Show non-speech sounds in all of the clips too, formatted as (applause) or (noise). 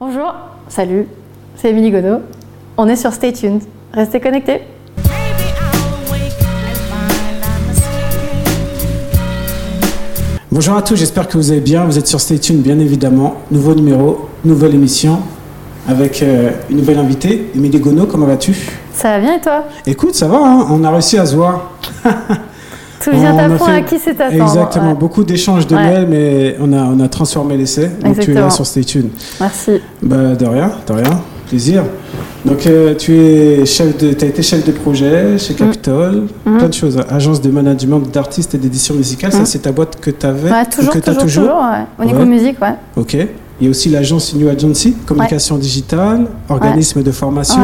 Bonjour, salut, c'est Émilie Godot. On est sur Stay Tuned. Restez connectés. Bonjour à tous, j'espère que vous allez bien. Vous êtes sur Stay Tuned, bien évidemment. Nouveau numéro, nouvelle émission avec euh, une nouvelle invitée, Émilie Godot. Comment vas-tu? Ça va bien et toi? Écoute, ça va, hein, on a réussi à se voir. (laughs) Tout vient à point fait- à qui c'est attendre. Exactement, Ouais. beaucoup d'échanges de Ouais. mails, mais on a, on a transformé l'essai. Donc tu es là sur Stay Tuned. Merci. Bah, de rien, de rien, plaisir. Donc euh, tu es chef de, as été chef de projet chez Capitol, Mhm. plein de choses. Agence de management d'artistes et d'édition musicale, ça Mhm. c'est ta boîte que tu avais Ouais, toujours, que tu as toujours, toujours. ouais. Au niveau musique, ouais. Ok. Il y a aussi l'agence New Agency, communication digitale, organisme de formation.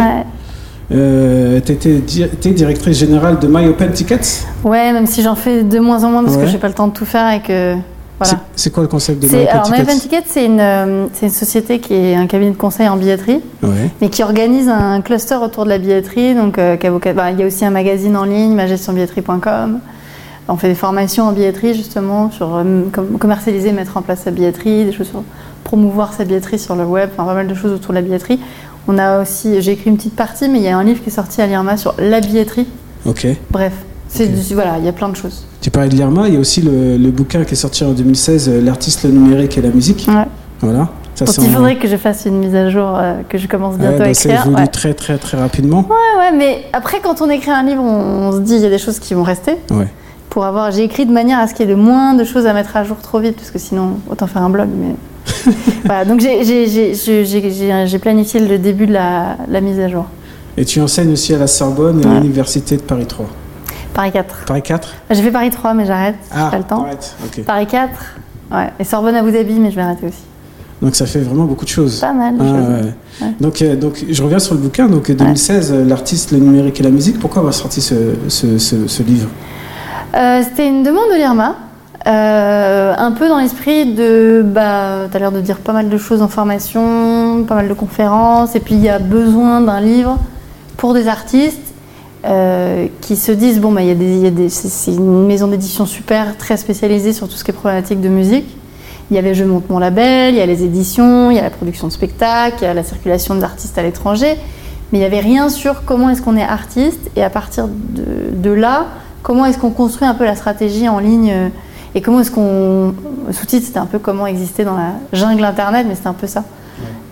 Euh, tu étais directrice générale de My Open Tickets. Ouais, même si j'en fais de moins en moins parce Ouais. que j'ai pas le temps de tout faire et que. Voilà. C'est- quoi le concept de My Open alors, My Tickets Open Ticket, c'est une, euh, une société qui est un cabinet de conseil en billetterie, Ouais. mais qui organise un cluster autour de la billetterie. Donc, euh, bah, il y a aussi un magazine en ligne, magestionbilletterie.com. On fait des formations en billetterie, justement, sur euh, com- commercialiser, mettre en place sa billetterie, des choses sur promouvoir sa billetterie sur le web, enfin, pas mal de choses autour de la billetterie. On a aussi, j'ai écrit une petite partie, mais il y a un livre qui est sorti à l'IRMA sur la billetterie. Ok. Bref, c'est voilà, il y a plein de choses. Tu parlais de l'IRMA, il y a aussi le, le bouquin qui est sorti en 2016, euh, L'artiste, le numérique et la musique. Ouais. Voilà. Ça, Donc il faudrait que je fasse une mise à jour, euh, que je commence Ouais, bientôt à bah, c'est écrire. voulu Ouais. très très très rapidement. Ouais, ouais, mais après, quand on écrit un livre, on, on se dit il y a des choses qui vont rester. Ouais. Pour avoir, j'ai écrit de manière à ce qu'il y ait le moins de choses à mettre à jour trop vite, parce que sinon, autant faire un blog. Mais (laughs) voilà, donc j'ai- planifié le début de la, la mise à jour. Et tu enseignes aussi à la Sorbonne et à l'Université de Paris 3. Paris 4. Paris 4 J'ai fait Paris 3, mais j'arrête. Ah, pas le temps. Paris 4. Ouais. Et Sorbonne Abu Dhabi, mais je vais arrêter aussi. Donc ça fait vraiment beaucoup de choses. Pas mal Ah, choses. ouais. Ouais. Donc, euh, donc je reviens sur le bouquin. Donc 2016, euh, l'artiste, le numérique et la musique. Pourquoi avoir sorti ce, ce, ce- ce livre? Euh, C'était une demande de l'IRMA, euh, un peu dans l'esprit de, bah, tu as l'air de dire pas mal de choses en formation, pas mal de conférences, et puis il y a besoin d'un livre pour des artistes euh, qui se disent, bon, bah, c'est une maison d'édition super, très spécialisée sur tout ce qui est problématique de musique. Il y avait Je monte mon label, il y a les éditions, il y a la production de spectacles, il y a la circulation des artistes à l'étranger, mais il n'y avait rien sur comment est-ce qu'on est artiste et à partir de, de là, comment est-ce qu'on construit un peu la stratégie en ligne euh, et comment est-ce qu'on. Le sous-titre, c'était un peu comment exister dans la jungle internet, mais c'était un peu ça.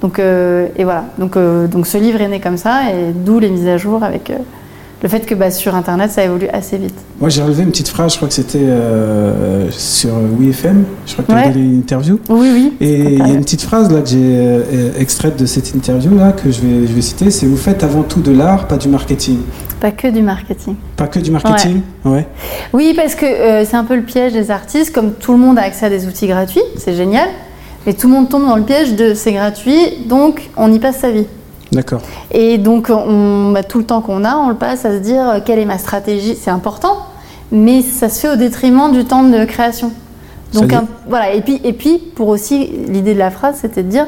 Donc, euh, et voilà. Donc, euh, donc ce livre est né comme ça, et d'où les mises à jour avec euh, le fait que bah, sur internet, ça évolue assez vite. Moi, j'ai relevé une petite phrase. Je crois que c'était euh, sur WeFM. Je crois que tu as Ouais. donné une interview. Oui, oui. Et il y a une petite phrase là que j'ai euh, extraite de cette interview là que je vais, je vais citer. C'est vous faites avant tout de l'art, pas du marketing. Pas que du marketing. Pas que du marketing? Ouais. Oui, parce que euh, c'est un peu le piège des artistes. Comme tout le monde a accès à des outils gratuits, c'est génial. Mais tout le monde tombe dans le piège de c'est gratuit, donc on y passe sa vie. D'accord. Et donc, on, bah, tout le temps qu'on a, on le passe à se dire euh, quelle est ma stratégie? C'est important, mais ça se fait au détriment du temps de création. Donc, un- voilà. Et puis, et puis, pour aussi, l'idée de la phrase, c'était de dire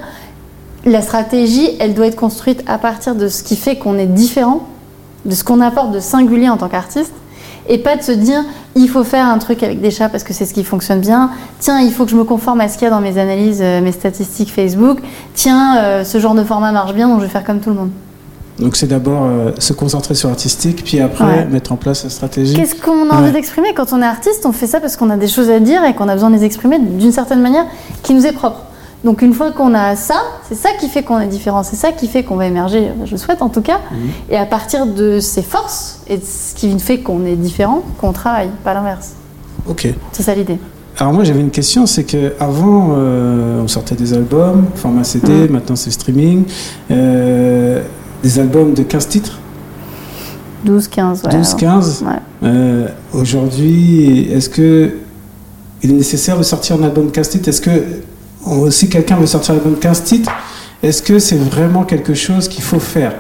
la stratégie, elle doit être construite à partir de ce qui fait qu'on est différent, de ce qu'on apporte de singulier en tant qu'artiste, et pas de se dire il faut faire un truc avec des chats parce que c'est ce qui fonctionne bien. Tiens, il faut que je me conforme à ce qu'il y a dans mes analyses, euh, mes statistiques Facebook. Tiens, euh, ce genre de format marche bien, donc je vais faire comme tout le monde. Donc c'est d'abord euh, se concentrer sur l'artistique, puis après Ouais. mettre en place la stratégie. Qu'est-ce qu'on a envie Ouais. d'exprimer? Quand on est artiste On fait ça parce qu'on a des choses à dire et qu'on a besoin de les exprimer d'une certaine manière qui nous est propre. Donc une fois qu'on a ça, c'est ça qui fait qu'on est différent, c'est ça qui fait qu'on va émerger, je le souhaite en tout cas. Mhm. Et à partir de ces forces et de ce qui fait qu'on est différent, qu'on travaille, pas l'inverse. Ok. C'est ça l'idée. Alors moi j'avais une question, c'est que avant euh, on sortait des albums, format CD, maintenant c'est streaming, euh, des albums de 15 titres, 12, 15, ouais. 12, alors. 15. Ouais. Euh, Aujourd'hui, est-ce que il est nécessaire de sortir un album de 15 titres? Est-ce que on- si quelqu'un veut sortir un album de 15 titres, est-ce que c'est vraiment quelque chose qu'il faut faire?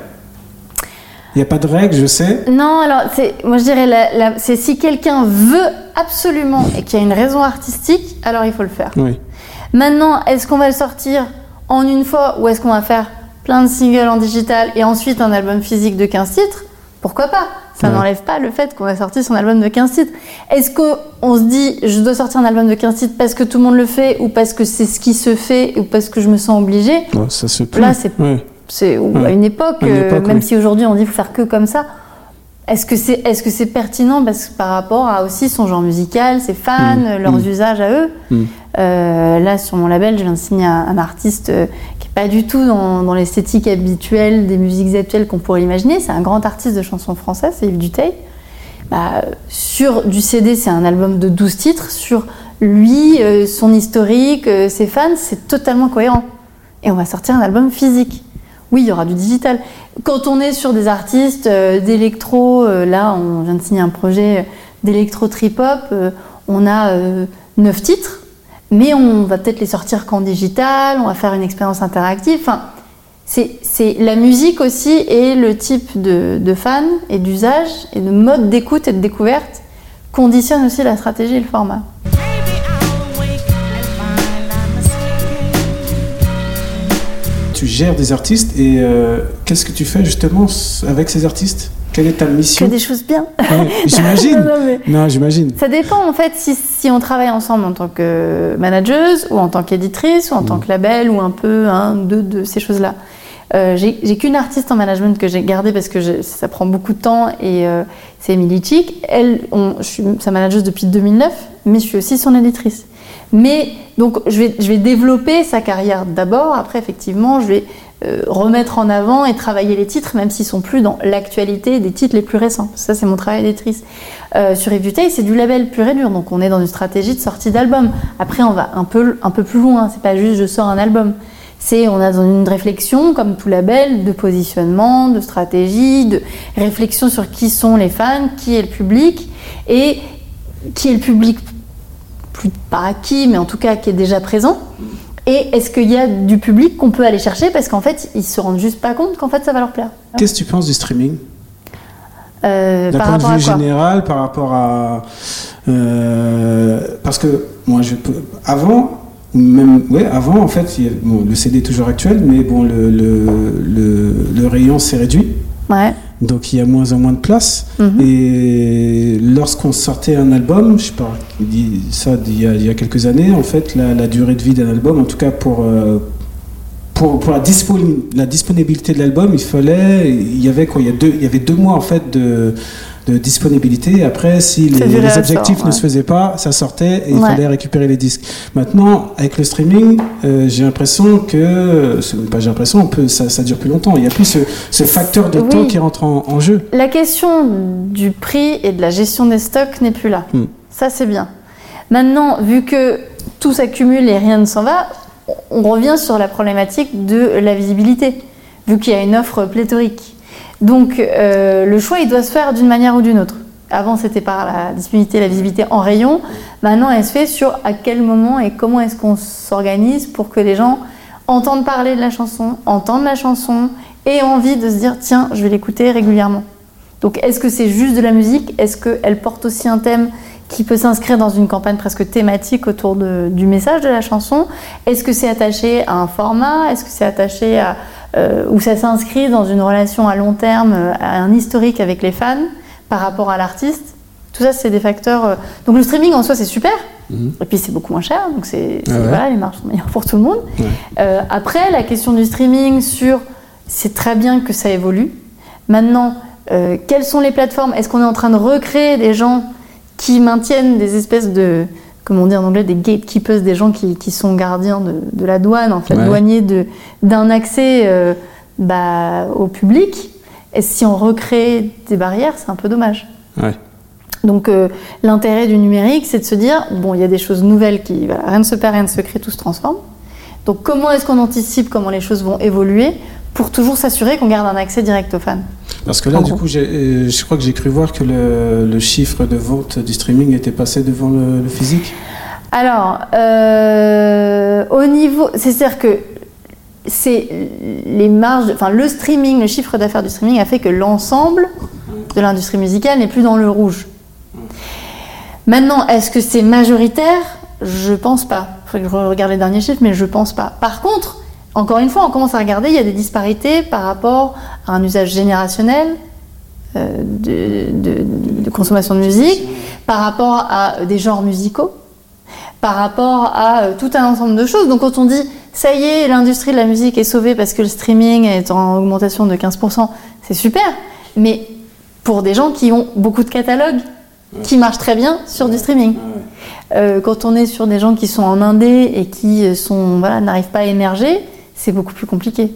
Il n'y a pas de règle, je sais. Non, alors c'est, moi je dirais, c'est si quelqu'un veut absolument et qu'il y a une raison artistique, alors il faut le faire. Oui. Maintenant, est-ce qu'on va le sortir en une fois ou est-ce qu'on va faire plein de singles en digital et ensuite un album physique de 15 titres? Pourquoi pas? Ça n'enlève pas le fait qu'on a sorti son album de 15 titres. Est-ce qu'on se dit, je dois sortir un album de 15 titres parce que tout le monde le fait, ou parce que c'est ce qui se fait, ou parce que je me sens obligée? Ça se peut. Là, c'est à une époque, euh, même si aujourd'hui on dit faut faire que comme ça. Est-ce que c'est est-ce que c'est pertinent parce que par rapport à aussi son genre musical, ses fans, mm. leurs mm. usages à eux? Mm. Euh, là sur mon label, je viens de signer un, artiste euh, pas du tout dans, l'esthétique habituelle des musiques actuelles qu'on pourrait imaginer. C'est un grand artiste de chansons françaises, c'est Yves Duteil. Bah, sur du CD, c'est un album de 12 titres. Sur lui, son historique, ses fans, c'est totalement cohérent. Et on va sortir un album physique. Oui, il y aura du digital. Quand on est sur des artistes euh, d'électro, euh, là, on vient de signer un projet d'électro trip-hop, euh, on a neuf titres, mais on va peut-être les sortir qu'en digital, on va faire une expérience interactive. Enfin, c'est la musique aussi et le type de, de fans et d'usage et de mode d'écoute et de découverte conditionne aussi la stratégie et le format. tu gères des artistes et euh, qu'est-ce que tu fais justement avec ces artistes? Quelle est ta mission Que des choses bien. j'imagine. (laughs) non, j'imagine. Ça dépend en fait si, si, on travaille ensemble en tant que manageuse ou en tant qu'éditrice ou en tant mm. que label ou un peu un, deux de ces choses-là. Euh, j'ai qu'une artiste en management que j'ai gardée parce que ça prend beaucoup de temps et euh, c'est Emily Chick. Elle, on, je suis sa manageuse depuis 2009, mais je suis aussi son éditrice. Mais donc je vais, je vais développer sa carrière d'abord, après effectivement je vais remettre en avant et travailler les titres, même s'ils sont plus dans l'actualité des titres les plus récents. Ça c'est mon travail d'éditrice. Euh, sur Eve c'est du label pur et dur, donc on est dans une stratégie de sortie d'album. Après on va un peu, un peu plus loin, c'est pas juste je sors un album. C'est on a dans une réflexion, comme tout label, de positionnement, de stratégie, de réflexion sur qui sont les fans, qui est le public et qui est le public plus pas acquis, mais en tout cas qui est déjà présent Et est-ce qu'il y a du public qu'on peut aller chercher parce qu'en fait, ils se rendent juste pas compte qu'en fait, ça va leur plaire Qu'est-ce que tu penses du streaming? Euh, D'un point de vue général, par rapport à. Euh, parce que moi, je peux. Avant, même, ouais, avant, en fait, le CD est toujours actuel, mais bon, le, le, le, le rayon s'est réduit. Ouais. Donc il y a moins en moins de place. Mhm. Et lorsqu'on sortait un album, je sais pas, dit ça il y, a, il y a quelques années, en fait, la, la durée de vie d'un album, en tout cas pour, euh, pour, pour la, la, disponibilité de l'album, il fallait, il y avait quoi, il y, a deux, il y avait deux mois en fait de de disponibilité. Après, si les, objectifs ne se faisaient pas, ça sortait et il fallait récupérer les disques. Maintenant, avec le streaming, euh, j'ai l'impression que, pas j'ai l'impression, on peut, ça, ça, dure plus longtemps. Il y a plus ce, facteur de temps qui rentre en, jeu. La question du prix et de la gestion des stocks n'est plus là. Hmm. Ça, c'est bien. Maintenant, vu que tout s'accumule et rien ne s'en va, on revient sur la problématique de la visibilité, vu qu'il y a une offre pléthorique. Donc euh, le choix, il doit se faire d'une manière ou d'une autre. Avant, c'était par la disponibilité, la visibilité en rayon. Maintenant, elle se fait sur à quel moment et comment est-ce qu'on s'organise pour que les gens entendent parler de la chanson, entendent la chanson et envie de se dire tiens, je vais l'écouter régulièrement. Donc, est-ce que c'est juste de la musique? Est-ce qu'elle porte aussi un thème qui peut s'inscrire dans une campagne presque thématique autour du message de la chanson? Est-ce que c'est attaché à un format? Est-ce que c'est attaché à euh, où ça s'inscrit dans une relation à long terme, euh, à un historique avec les fans par rapport à l'artiste. Tout ça, c'est des facteurs. Euh, donc le streaming en soi, c'est super. Mhm. Et puis c'est beaucoup moins cher, donc c'est ah voilà, les marges sont meilleures pour tout le monde. après, la question du streaming sur, c'est très bien que ça évolue. Maintenant, quelles sont les plateformes? Est-ce qu'on est en train de recréer des gens qui maintiennent des espèces de comme on dit en anglais, des gatekeepers, des gens qui, qui sont gardiens de, de, la douane, en fait, douaniers d'un accès euh, bah, au public. Et si on recrée des barrières, c'est un peu dommage. Ouais. Donc euh, l'intérêt du numérique, c'est de se dire, bon, il y a des choses nouvelles qui, voilà, rien ne se perd, rien ne se crée, tout se transforme. Donc comment est-ce qu'on anticipe comment les choses vont évoluer? Pour toujours s'assurer qu'on garde un accès direct aux fans Parce que là, du coup, euh, je crois que j'ai cru voir que le, chiffre de vente du streaming était passé devant le, physique. Alors, euh, au niveau, c'est-à-dire que c'est les marges, enfin le streaming, le chiffre d'affaires du streaming a fait que l'ensemble de l'industrie musicale n'est plus dans le rouge. Maintenant, est-ce que c'est majoritaire? Je pense pas. Il faudrait que je regarde les derniers chiffres, mais je pense pas. Par contre, encore une fois, on commence à regarder, il y a des disparités par rapport à un usage générationnel euh, de, de- de consommation de musique, par rapport à des genres musicaux, par rapport à euh, tout un ensemble de choses. Donc quand on dit ça y est, l'industrie de la musique est sauvée parce que le streaming est en augmentation de 15%, c'est super. Mais pour des gens qui ont beaucoup de catalogues qui marchent très bien sur du streaming. Euh, quand on est sur des gens qui sont en indé et qui sont voilà n'arrivent pas à émerger, c'est beaucoup plus compliqué.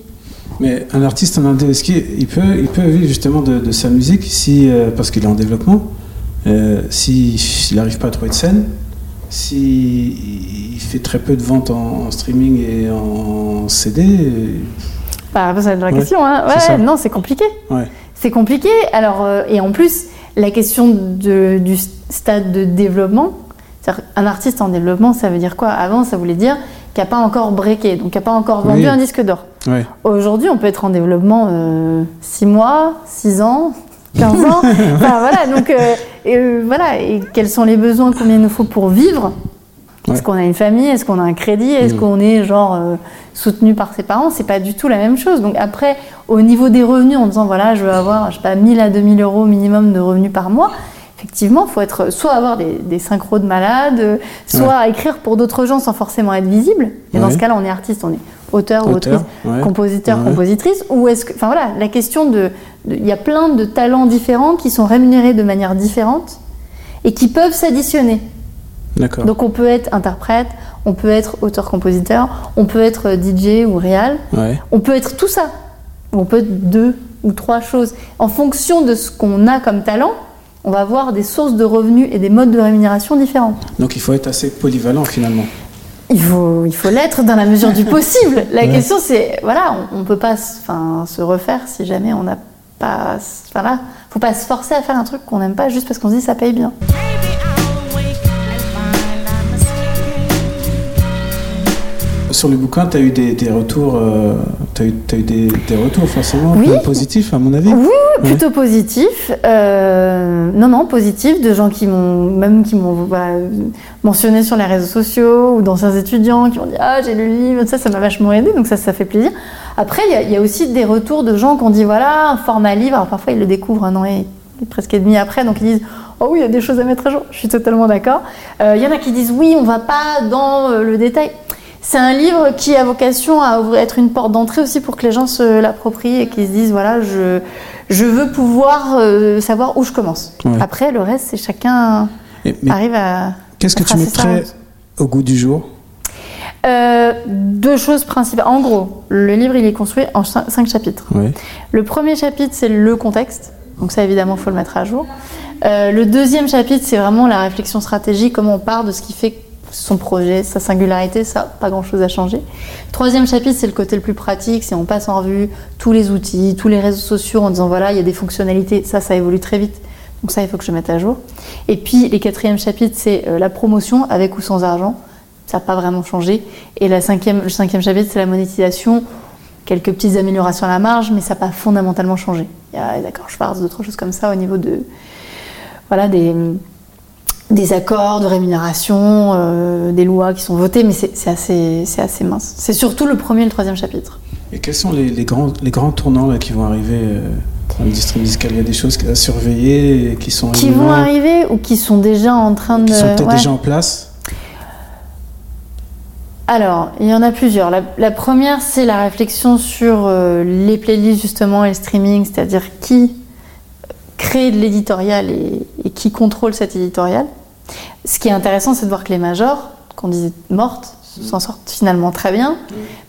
Mais un artiste en indé, est-ce qu'il il peut, il peut vivre justement de, de sa musique si, euh, parce qu'il est en développement euh, S'il si, n'arrive pas à trouver de scène S'il il fait très peu de ventes en, en streaming et en CD Bah, c'est la Ouais, question. Hein. Ouais, non, c'est compliqué. Ouais, C'est compliqué. Alors, euh, et en plus, la question de- du stade de développement, un artiste en développement, ça veut dire quoi? Avant, ça voulait dire qu'il n'a pas encore breaké, donc qui n'a pas encore vendu Oui. un disque d'or. Aujourd'hui, on peut être en développement 6 mois, 6 ans, 15 ans. (laughs) Enfin, voilà, donc, euh, et, euh, voilà. Et quels sont les besoins, combien il nous faut pour vivre? Est-ce qu'on a une famille? Est-ce qu'on a un crédit? Est-ce Mm. qu'on est genre euh, soutenu par ses parents? C'est pas du tout la même chose. Donc après, au niveau des revenus, en disant voilà, je veux avoir, je sais pas, 1000 à 2000 euros minimum de revenus par mois. Effectivement, il faut être soit avoir des, des synchros de malades, euh, soit écrire pour d'autres gens sans forcément être visible. Et dans ce cas-là, on est artiste, on est auteur ou autrice, ouais. compositeur, compositrice, ou est-ce que, enfin voilà, la question de, il y a plein de talents différents qui sont rémunérés de manière différente et qui peuvent s'additionner. D'accord. Donc on peut être interprète, on peut être auteur-compositeur, on peut être euh, DJ ou réal, on peut être tout ça. On peut être deux ou trois choses. En fonction de ce qu'on a comme talent, on va avoir des sources de revenus et des modes de rémunération différents. Donc il faut être assez polyvalent finalement. Il faut, il faut l'être dans la mesure du possible. La Ouais. question, c'est, voilà, on ne peut pas enfin, se refaire si jamais on n'a pas. Enfin là, faut pas se forcer à faire un truc qu'on n'aime pas juste parce qu'on se dit ça paye bien. Sur le bouquin, tu as eu des, des retours, as eu, t'as eu des, des retours forcément Oui. positifs à mon avis. Oui. Plutôt positif. Euh, non, non, positif, de gens qui m'ont, même qui m'ont mentionné sur les réseaux sociaux ou d'anciens étudiants qui m'ont dit Ah, j'ai le livre, ça, ça m'a vachement aidé, donc ça, ça fait plaisir. Après, il y a- aussi des retours de gens qui ont dit Voilà, un format livre. Alors parfois, ils le découvrent un an et, presque et demi après, donc ils disent Oh oui, il y a des choses à mettre à jour. Je suis totalement d'accord. Euh, Il y en a qui disent Oui, on va pas dans euh, le détail. C'est un livre qui a vocation à être une porte d'entrée aussi pour que les gens se l'approprient et qu'ils se disent voilà, je, je veux pouvoir euh, savoir où je commence. Ouais. Après, le reste, c'est chacun mais arrive à. qu'est-ce que tu mettrais au goût du jour? Euh, deux choses principales. En gros, le livre, il est construit en cin- cinq chapitres. Ouais. Le premier chapitre, c'est le contexte. Donc ça, évidemment, il faut le mettre à jour. Euh, le deuxième chapitre, c'est vraiment la réflexion stratégique, comment on part de ce qui fait son projet, sa singularité, ça, pas grand-chose à changer. Troisième chapitre, c'est le côté le plus pratique, c'est on passe en revue tous les outils, tous les réseaux sociaux en disant voilà, il y a des fonctionnalités, ça, ça évolue très vite. Donc ça, il faut que je mette à jour. Et puis, les quatrièmes chapitres, c'est euh, la promotion, avec ou sans argent. Ça n'a pas vraiment changé. Et cinquième, le cinquième chapitre, c'est la monétisation. Quelques petites améliorations à la marge, mais ça n'a pas fondamentalement changé. D'accord, je parle d'autres choses comme ça au niveau de, voilà, des, des accords de rémunération, euh, des lois qui sont votées, mais c'est assez, assez mince. C'est surtout le premier et le troisième chapitre. Et quels sont les, les grands, les grands tournants là, qui vont arriver euh, dans l'industrie musicale Il y a des choses à surveiller et qui sont Qui vont arriver ou qui sont déjà en train de. qui sont peut-être ouais. déjà en place? Alors, il y en a plusieurs. La, la première, c'est la réflexion sur euh, les playlists justement et le streaming, c'est-à-dire qui crée de l'éditorial et, et qui contrôle cet éditorial. Ce qui est intéressant, c'est de voir que les majors, qu'on disait mortes, s'en sortent finalement très bien,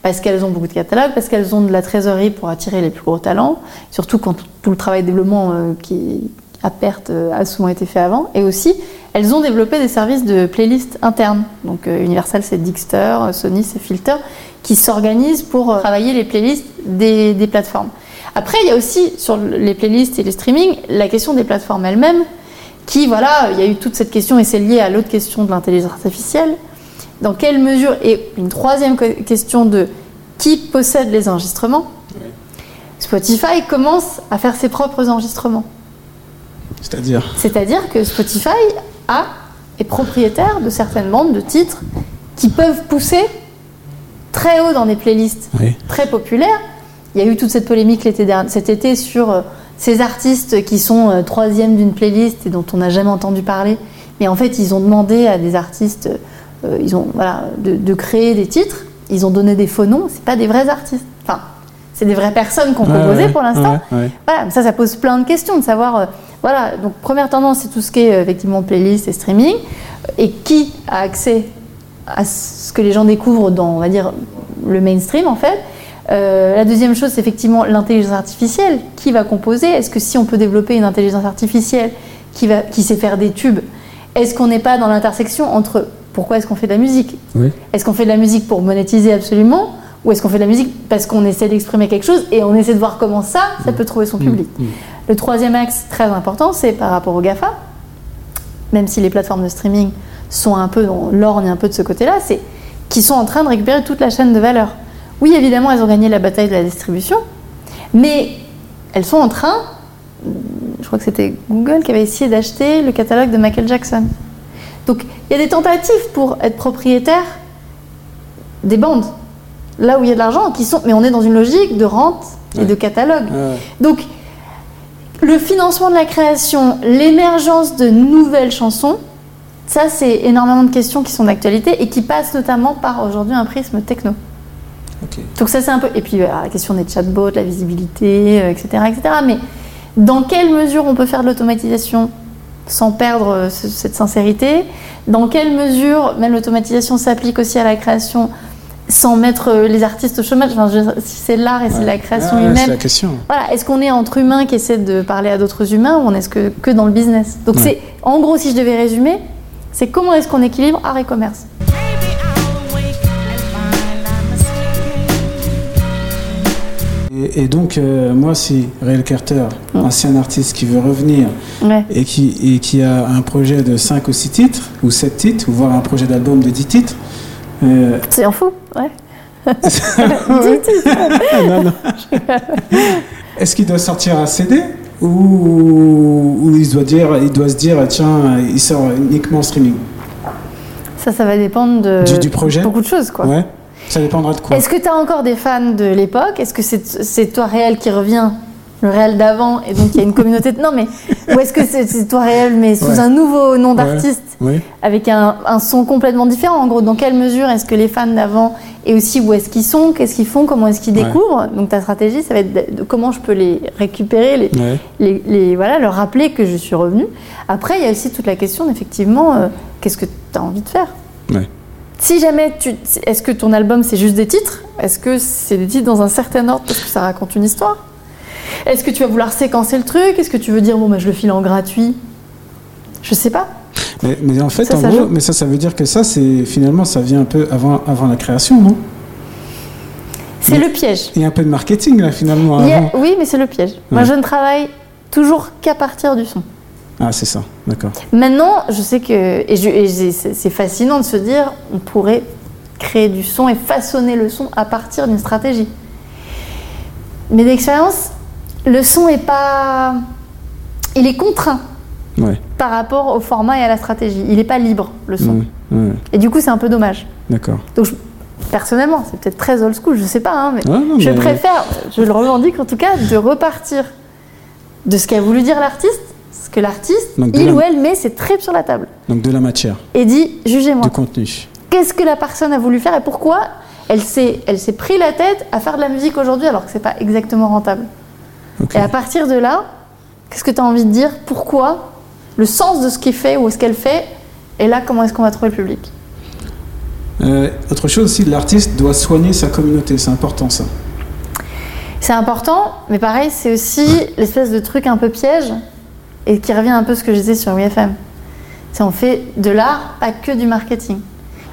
parce qu'elles ont beaucoup de catalogues, parce qu'elles ont de la trésorerie pour attirer les plus gros talents, surtout quand tout, le travail de développement euh, qui à perte euh, a souvent été fait avant, et aussi elles ont développé des services de playlist internes. Donc euh, Universal c'est Dixter, Sony c'est Filter, qui s'organisent pour travailler les playlists des, des plateformes. Après, il y a aussi sur les playlists et les streaming la question des plateformes elles-mêmes, qui voilà, il y a eu toute cette question et c'est lié à l'autre question de l'intelligence artificielle. Dans quelle mesure et une troisième que- question de qui possède les enregistrements. Spotify commence à faire ses propres enregistrements. C'est-à-dire C'est-à-dire que Spotify a, est propriétaire de certaines bandes de titres qui peuvent pousser très haut dans des playlists Oui. très populaires. Il y a eu toute cette polémique l'été dernier, cet été sur euh, ces artistes qui sont euh, troisième d'une playlist et dont on n'a jamais entendu parler, mais en fait ils ont demandé à des artistes, euh, ils ont voilà, de, de créer des titres, ils ont donné des faux noms, c'est pas des vrais artistes. Enfin, c'est des vraies personnes qui ont Ouais, pour l'instant. ouais. Voilà, ça, ça pose plein de questions de savoir. euh, voilà, donc première tendance, c'est tout ce qui est euh, effectivement playlist et streaming. Et qui a accès à ce que les gens découvrent dans, on va dire, le mainstream en fait? Euh, la deuxième chose, c'est effectivement l'intelligence artificielle. Qui va composer Est-ce que si on peut développer une intelligence artificielle qui, va, qui sait faire des tubes, est-ce qu'on n'est pas dans l'intersection entre pourquoi est-ce qu'on fait de la musique Oui. Est-ce qu'on fait de la musique pour monétiser absolument Ou est-ce qu'on fait de la musique parce qu'on essaie d'exprimer quelque chose et on essaie de voir comment ça, ça peut trouver son public Le troisième axe très important, c'est par rapport au GAFA, même si les plateformes de streaming sont un peu dans l'orne un peu de ce côté-là, c'est qu'ils sont en train de récupérer toute la chaîne de valeur. Oui, évidemment, elles ont gagné la bataille de la distribution, mais elles sont en train, je crois que c'était Google qui avait essayé d'acheter le catalogue de Michael Jackson. Donc il y a des tentatives pour être propriétaire des bandes, là où il y a de l'argent, qui sont, mais on est dans une logique de rente et Ouais. de catalogue. Ouais. Donc, le financement de la création, l'émergence de nouvelles chansons, ça, c'est énormément de questions qui sont d'actualité et qui passent notamment par aujourd'hui un prisme techno. Donc, ça, c'est un peu. Et puis, euh, la question des chatbots, la visibilité, euh, etc., etc. Mais dans quelle mesure on peut faire de l'automatisation sans perdre euh, ce- cette sincérité? Dans quelle mesure, même l'automatisation s'applique aussi à la création sans mettre les artistes au chômage? Enfin, je Si c'est l'art et c'est de la création Ah, ouais, humaine, C'est la question. voilà, est-ce qu'on est entre humains qui essaient de parler à d'autres humains ou on est-ce que, que dans le business? Donc Ouais. c'est, en gros, si je devais résumer, c'est comment est-ce qu'on équilibre art et commerce? Et, et donc, euh, moi, si Réal Carter, Mm. ancien artiste qui veut revenir Ouais. et qui, et qui a un projet de 5 ou 6 titres, ou 7 titres, ou voire un projet d'album de 10 titres, euh, C'est en fou, ouais. (laughs) Ouais. Non, non. (laughs) Est-ce qu'il doit sortir un CD ou, ou il, doit dire, il doit se dire tiens, il sort uniquement en streaming? Ça, ça va dépendre de Du- du projet? beaucoup de choses, quoi. Ouais. Ça dépendra de quoi Est-ce que tu as encore des fans de l'époque? Est-ce que c'est toi réel qui revient? Le réel d'avant et donc il y a une communauté de... Non mais ou est-ce que c'est toi réel mais sous Ouais. un nouveau nom Ouais. d'artiste Oui. avec un, un son complètement différent. En gros, dans quelle mesure est-ce que les fans d'avant et aussi où est-ce qu'ils sont, qu'est-ce qu'ils font, comment est-ce qu'ils Ouais. découvrent? Donc ta stratégie, ça va être de, de comment je peux les récupérer, les, Ouais. les, les- voilà, leur rappeler que je suis revenu. Après, il y a aussi toute la question d'effectivement, euh, qu'est-ce que tu as envie de faire? Si jamais tu, est-ce que ton album c'est juste des titres? Est-ce que c'est des titres dans un certain ordre parce que ça raconte une histoire? Est-ce que tu vas vouloir séquencer le truc? Est-ce que tu veux dire bon bah je le file en gratuit? Je sais pas. Mais, mais en fait, Ça, en ça gros, joue. mais ça, ça veut dire que ça, c'est finalement, ça vient un peu avant, avant la création, non? C'est le piège. Il y a un peu de marketing là, finalement. A- oui, mais c'est le piège. Moi, je ne travaille toujours qu'à partir du son. Ah, c'est ça. D'accord. Maintenant, je sais que et, c'est fascinant de se dire, on pourrait créer du son et façonner le son à partir d'une stratégie. Mais d'expérience, le son est pas, il est contraint Ouais. par rapport au format et à la stratégie. Il n'est pas libre le son. Et du coup, c'est un peu dommage. D'accord. Donc, je- personnellement, c'est peut-être très old school, je sais pas, hein, mais non, je préfère, je le revendique en tout cas, de repartir de ce qu'a voulu dire l'artiste, ce que l'artiste, il la- ou elle met ses tripes sur la table Donc de la matière, et dit jugez-moi. du contenu. Qu'est-ce que la personne a voulu faire et pourquoi elle s'est, elle s'est pris la tête à faire de la musique aujourd'hui alors que c'est pas exactement rentable. Et à partir de là, qu'est-ce que tu as envie de dire? Pourquoi Le sens de ce qu'il fait ou ce qu'elle fait Et là, comment est-ce qu'on va trouver le public? Euh, autre chose aussi, l'artiste doit soigner sa communauté. C'est important ça. C'est important, mais pareil, c'est aussi l'espèce de truc un peu piège et qui revient un peu à ce que je disais sur WFM. C'est on fait de l'art, pas que du marketing.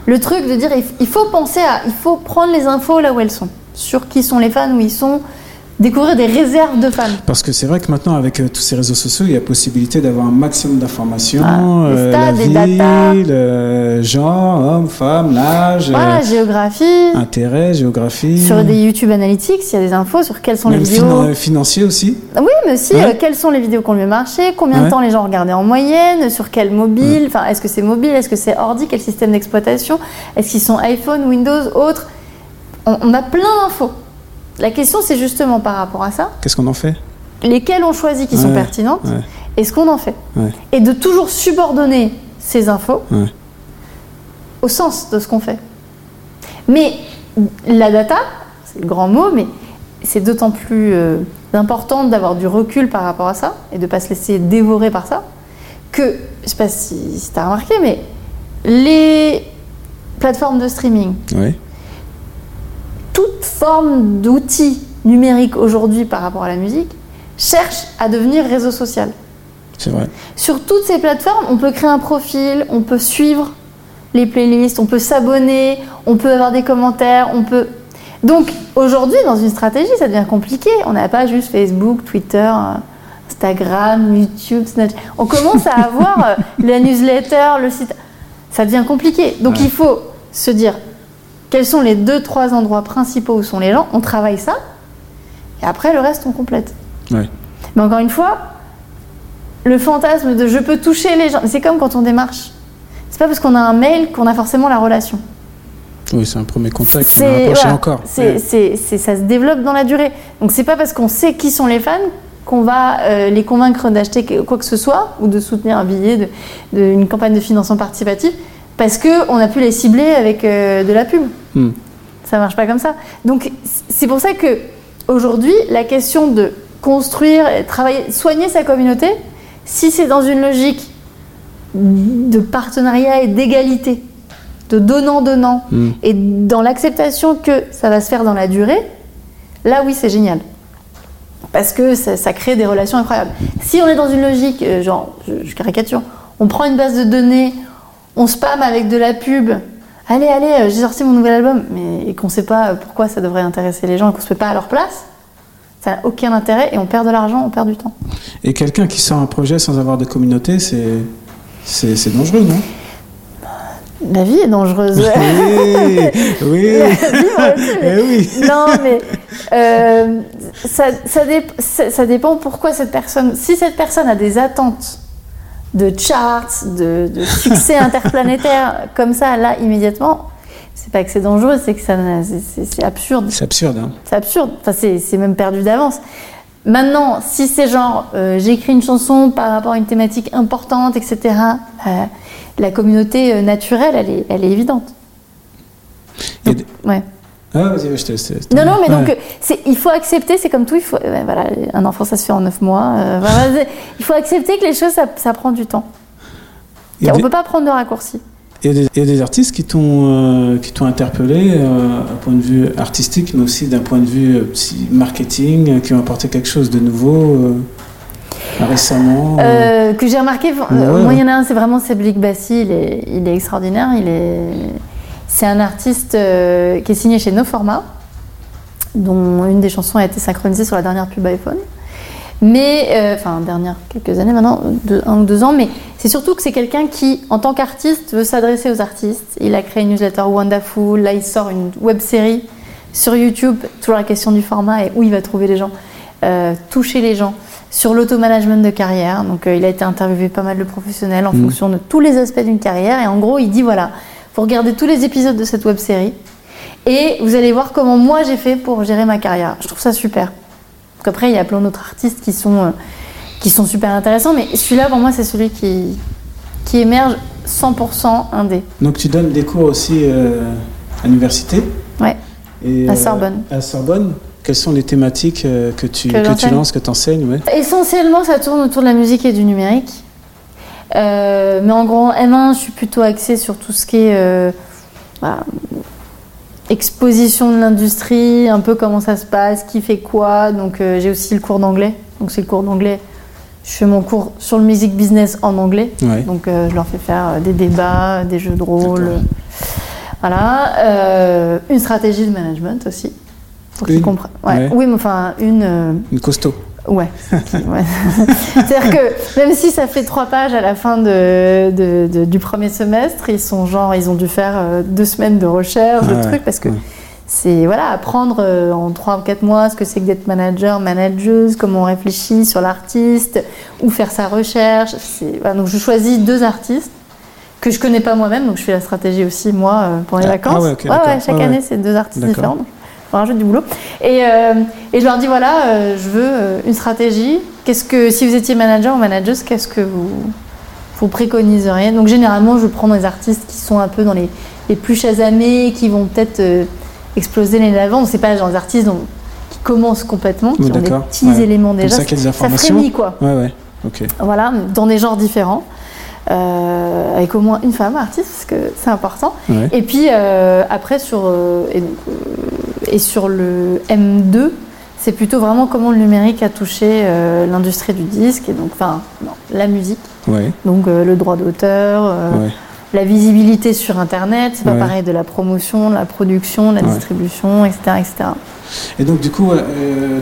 Le truc de dire il faut penser à, il faut prendre les infos là où elles sont, sur qui sont les fans, où ils sont, découvrir des réserves de fans. Parce que c'est vrai que maintenant, avec euh, tous ces réseaux sociaux, il y a possibilité d'avoir un maximum d'informations. Ah, des euh, stats, la ville, datas. euh, genre, homme, femme, l'âge, Voilà, géographie, intérêt, géographie. sur des YouTube Analytics, il y a des infos sur quelles sont même les vidéos. finan- financier aussi. Oui, mais aussi Ouais. quelles sont les vidéos qui ont le mieux marché, combien Ouais. de temps les gens regardaient en moyenne, sur quel mobile, enfin est-ce que c'est mobile, est-ce que c'est ordi, quel système d'exploitation, est-ce qu'ils sont iPhone, Windows, autres. On, on a plein d'infos. La question c'est justement par rapport à ça, Qu'est-ce qu'on en fait? Lesquelles on choisit qui sont pertinentes ouais. et ce qu'on en fait. Ouais. Et de toujours subordonner ces infos au sens de ce qu'on fait. Mais la data, c'est le grand mot, mais c'est d'autant plus euh, important d'avoir du recul par rapport à ça et de ne pas se laisser dévorer par ça que, je sais pas si, si tu as remarqué, mais les plateformes de streaming. Toute forme d'outil numérique aujourd'hui par rapport à la musique, cherche à devenir réseau social. C'est vrai. Sur toutes ces plateformes, on peut créer un profil, on peut suivre les playlists, on peut s'abonner, on peut avoir des commentaires, on peut. Donc aujourd'hui, dans une stratégie, ça devient compliqué. On n'a pas juste Facebook, Twitter, Instagram, YouTube, Snapchat. On commence à (laughs) avoir euh, la newsletter, le site. Ça devient compliqué. Donc Ouais. il faut se dire quels sont les deux, trois endroits principaux où sont les gens. On travaille ça. Et après, le reste, on complète. Ouais. Mais encore une fois, le fantasme de je peux toucher les gens, c'est comme quand on démarche. C'est pas parce qu'on a un mail qu'on a forcément la relation. Oui, c'est un premier contact. On a rapproché voilà, encore. c'est- Ouais. c'est- c'est- ça se développe dans la durée. Donc c'est pas parce qu'on sait qui sont les fans qu'on va euh, les convaincre d'acheter quoi que ce soit ou de soutenir un billet, de, de- une campagne de financement participatif, parce qu'on a pu les cibler avec euh, de la pub. Hmm. Ça marche pas comme ça. Donc c'est pour ça que aujourd'hui, la question de construire, travailler, soigner sa communauté, si c'est dans une logique de partenariat et d'égalité, de donnant-donnant, Hmm. et dans l'acceptation que ça va se faire dans la durée, là oui, c'est génial. Parce que ça, ça crée des relations incroyables. Si on est dans une logique, euh, genre, je, je caricature, on prend une base de données, on spam avec de la pub, allez, allez, euh, j'ai sorti mon nouvel album, mais et qu'on ne sait pas euh, pourquoi ça devrait intéresser les gens et qu'on ne se met pas à leur place, ça n'a aucun intérêt et on perd de l'argent, on perd du temps. Et quelqu'un qui sort un projet sans avoir de communauté, c'est dangereux, non? La vie est dangereuse. Oui, (laughs) oui, Eh oui. Non, mais euh, ça, ça- ça dépend pourquoi cette personne. Si cette personne a des attentes de charts, de, de succès (laughs) interplanétaire comme ça, là, immédiatement, c'est pas que c'est dangereux, c'est que ça, c'est- absurde. C'est absurde, hein C'est absurde. Enfin, c'est c'est même perdu d'avance. Maintenant, si c'est genre, euh, j'écris une chanson par rapport à une thématique importante, etc., euh, la communauté euh, naturelle, elle est, elle est évidente. Ouais. Ah, vas-y, je te laisse. Non, non, mais donc, Ouais. euh, il faut accepter, c'est comme tout, il faut, euh, voilà, un enfant, ça se fait en 9 mois. euh, (laughs) il faut accepter que les choses, ça, ça prend du temps. On des- peut pas prendre de raccourcis. Il y, a des, il y a des artistes qui t'ont euh, qui t'ont interpellé euh, d'un point de vue artistique, mais aussi d'un point de vue marketing, qui ont apporté quelque chose de nouveau récemment. que j'ai remarqué, Ouais. moi, il y en a un, c'est vraiment Cédric Bassi, il est, il est extraordinaire. Il est, c'est un artiste euh, qui est signé chez No Format, dont une des chansons a été synchronisée sur la dernière pub iPhone. Mais, euh, enfin, dernière, quelques années maintenant, un ou deux ans, mais c'est surtout que c'est quelqu'un qui, en tant qu'artiste, veut s'adresser aux artistes. Il a créé une newsletter Wonderful, là il sort une web série sur YouTube, toujours la question du format et où il va trouver les gens, euh, toucher les gens, sur l'auto-management de carrière. Donc euh, il a été interviewé pas mal de professionnels en Mhm. fonction de tous les aspects d'une carrière et en gros il dit voilà, faut regarder tous les épisodes de cette web série et vous allez voir comment moi j'ai fait pour gérer ma carrière. Je trouve ça super. Donc après, il y a plein d'autres artistes qui sont, euh, qui sont super intéressants, mais celui-là, pour moi, c'est celui qui, qui émerge 100% indé. Donc tu donnes des cours aussi euh, à l'université Ouais. et, À euh, Sorbonne. à Sorbonne. Quelles sont les thématiques que tu, Que que tu lances, que tu enseignes ouais? Essentiellement, ça tourne autour de la musique et du numérique. Euh, mais en gros, en M1, je suis plutôt axée sur tout ce qui est euh, voilà, exposition de l'industrie, un peu comment ça se passe, qui fait quoi. Donc, euh, j'ai aussi le cours d'anglais. Donc, c'est le cours d'anglais. Je fais mon cours sur le music business en anglais. Ouais. Donc, je leur fais faire des débats, des jeux de rôle. Voilà. Une stratégie de management aussi. Pour qu'ils Une comprennent. Ouais. Ouais. Oui, mais enfin, une. Une costaud. Ouais. Ouais. (laughs) C'est-à-dire que même si ça fait trois pages à la fin de, de- de- du premier semestre, ils sont genre, ils ont dû faire euh, deux semaines de recherche, de Ah ouais, trucs, parce que ouais. c'est voilà, apprendre euh, en trois ou quatre mois ce que c'est que d'être manager, manageuse, comment on réfléchit sur l'artiste, ou faire sa recherche. Voilà, donc je choisis deux artistes que je connais pas moi-même, donc je fais la stratégie aussi moi euh, pendant les Ah, vacances. ah ouais, ok, ouais, chaque année c'est deux artistes différents. On rajoute du boulot. Et, euh, et je leur dis voilà, euh, je veux euh, une stratégie. Qu'est-ce que, si vous étiez manager ou manageuse, qu'est-ce que vous, vous préconiseriez? Donc généralement, je prends des artistes qui sont un peu dans les, les plus chasamés, qui vont peut-être euh, exploser l'année d'avant. C'est pas genre des artistes dont- qui commencent complètement, qui Oui, ont des petits Ouais. éléments Comme déjà. ça des ça informations. frémit quoi. Ouais, ouais. Voilà, dans des genres différents. euh, avec au moins une femme artiste, parce que c'est important. Ouais. Et puis euh, après, sur, euh, et, et sur le M2, c'est plutôt vraiment comment le numérique a touché euh, l'industrie du disque, et donc, enfin, non, la musique, Ouais. donc euh, le droit d'auteur, euh, Ouais. la visibilité sur Internet, c'est pas Ouais. pareil de la promotion, de la production, de la distribution, etc. etc. Et donc, du coup,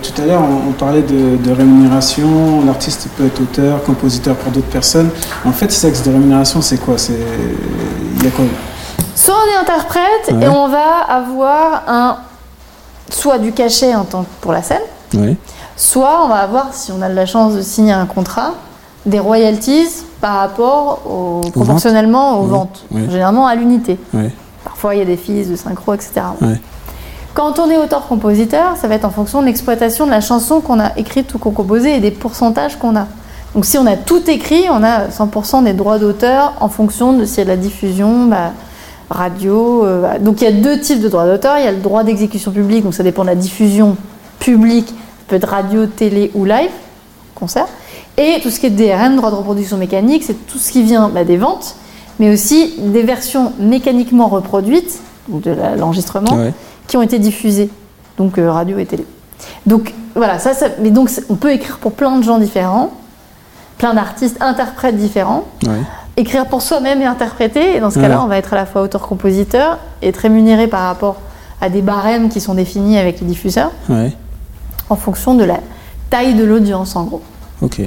tout à l'heure, on, on parlait de, de rémunération. L'artiste peut être auteur, compositeur pour d'autres personnes. En fait, ces axes de rémunération, c'est quoi? C'est il y a quoi? Soit on est interprète et on va avoir un soit du cachet en tant que pour la scène, soit on va avoir, si on a de la chance de signer un contrat, des royalties par rapport au, proportionnellement aux ventes, généralement à l'unité. Parfois il y a des fees de synchro, etc. Quand on est auteur-compositeur, ça va être en fonction de l'exploitation de la chanson qu'on a écrite ou qu'on composée et des pourcentages qu'on a. Donc si on a tout écrit, on a 100% des droits d'auteur en fonction de s'il y a de la diffusion, bah, radio. euh, donc il y a deux types de droits d'auteur. Il y a le droit d'exécution publique, donc ça dépend de la diffusion publique, ça peut être radio, télé ou live, concert. Et tout ce qui est DRM, droit de reproduction mécanique, c'est tout ce qui vient bah, des ventes, mais aussi des versions mécaniquement reproduites, donc de l'enregistrement, Ouais. qui ont été diffusées, donc euh, radio et télé. Donc voilà, ça, ça- mais donc on peut écrire pour plein de gens différents, plein d'artistes, interprètes différents, Ouais. Écrire pour soi-même et interpréter. Et dans ce cas-là, on va être à la fois auteur-compositeur et être rémunéré par rapport à des barèmes qui sont définis avec les diffuseurs Ouais. en fonction de la taille de l'audience, en gros,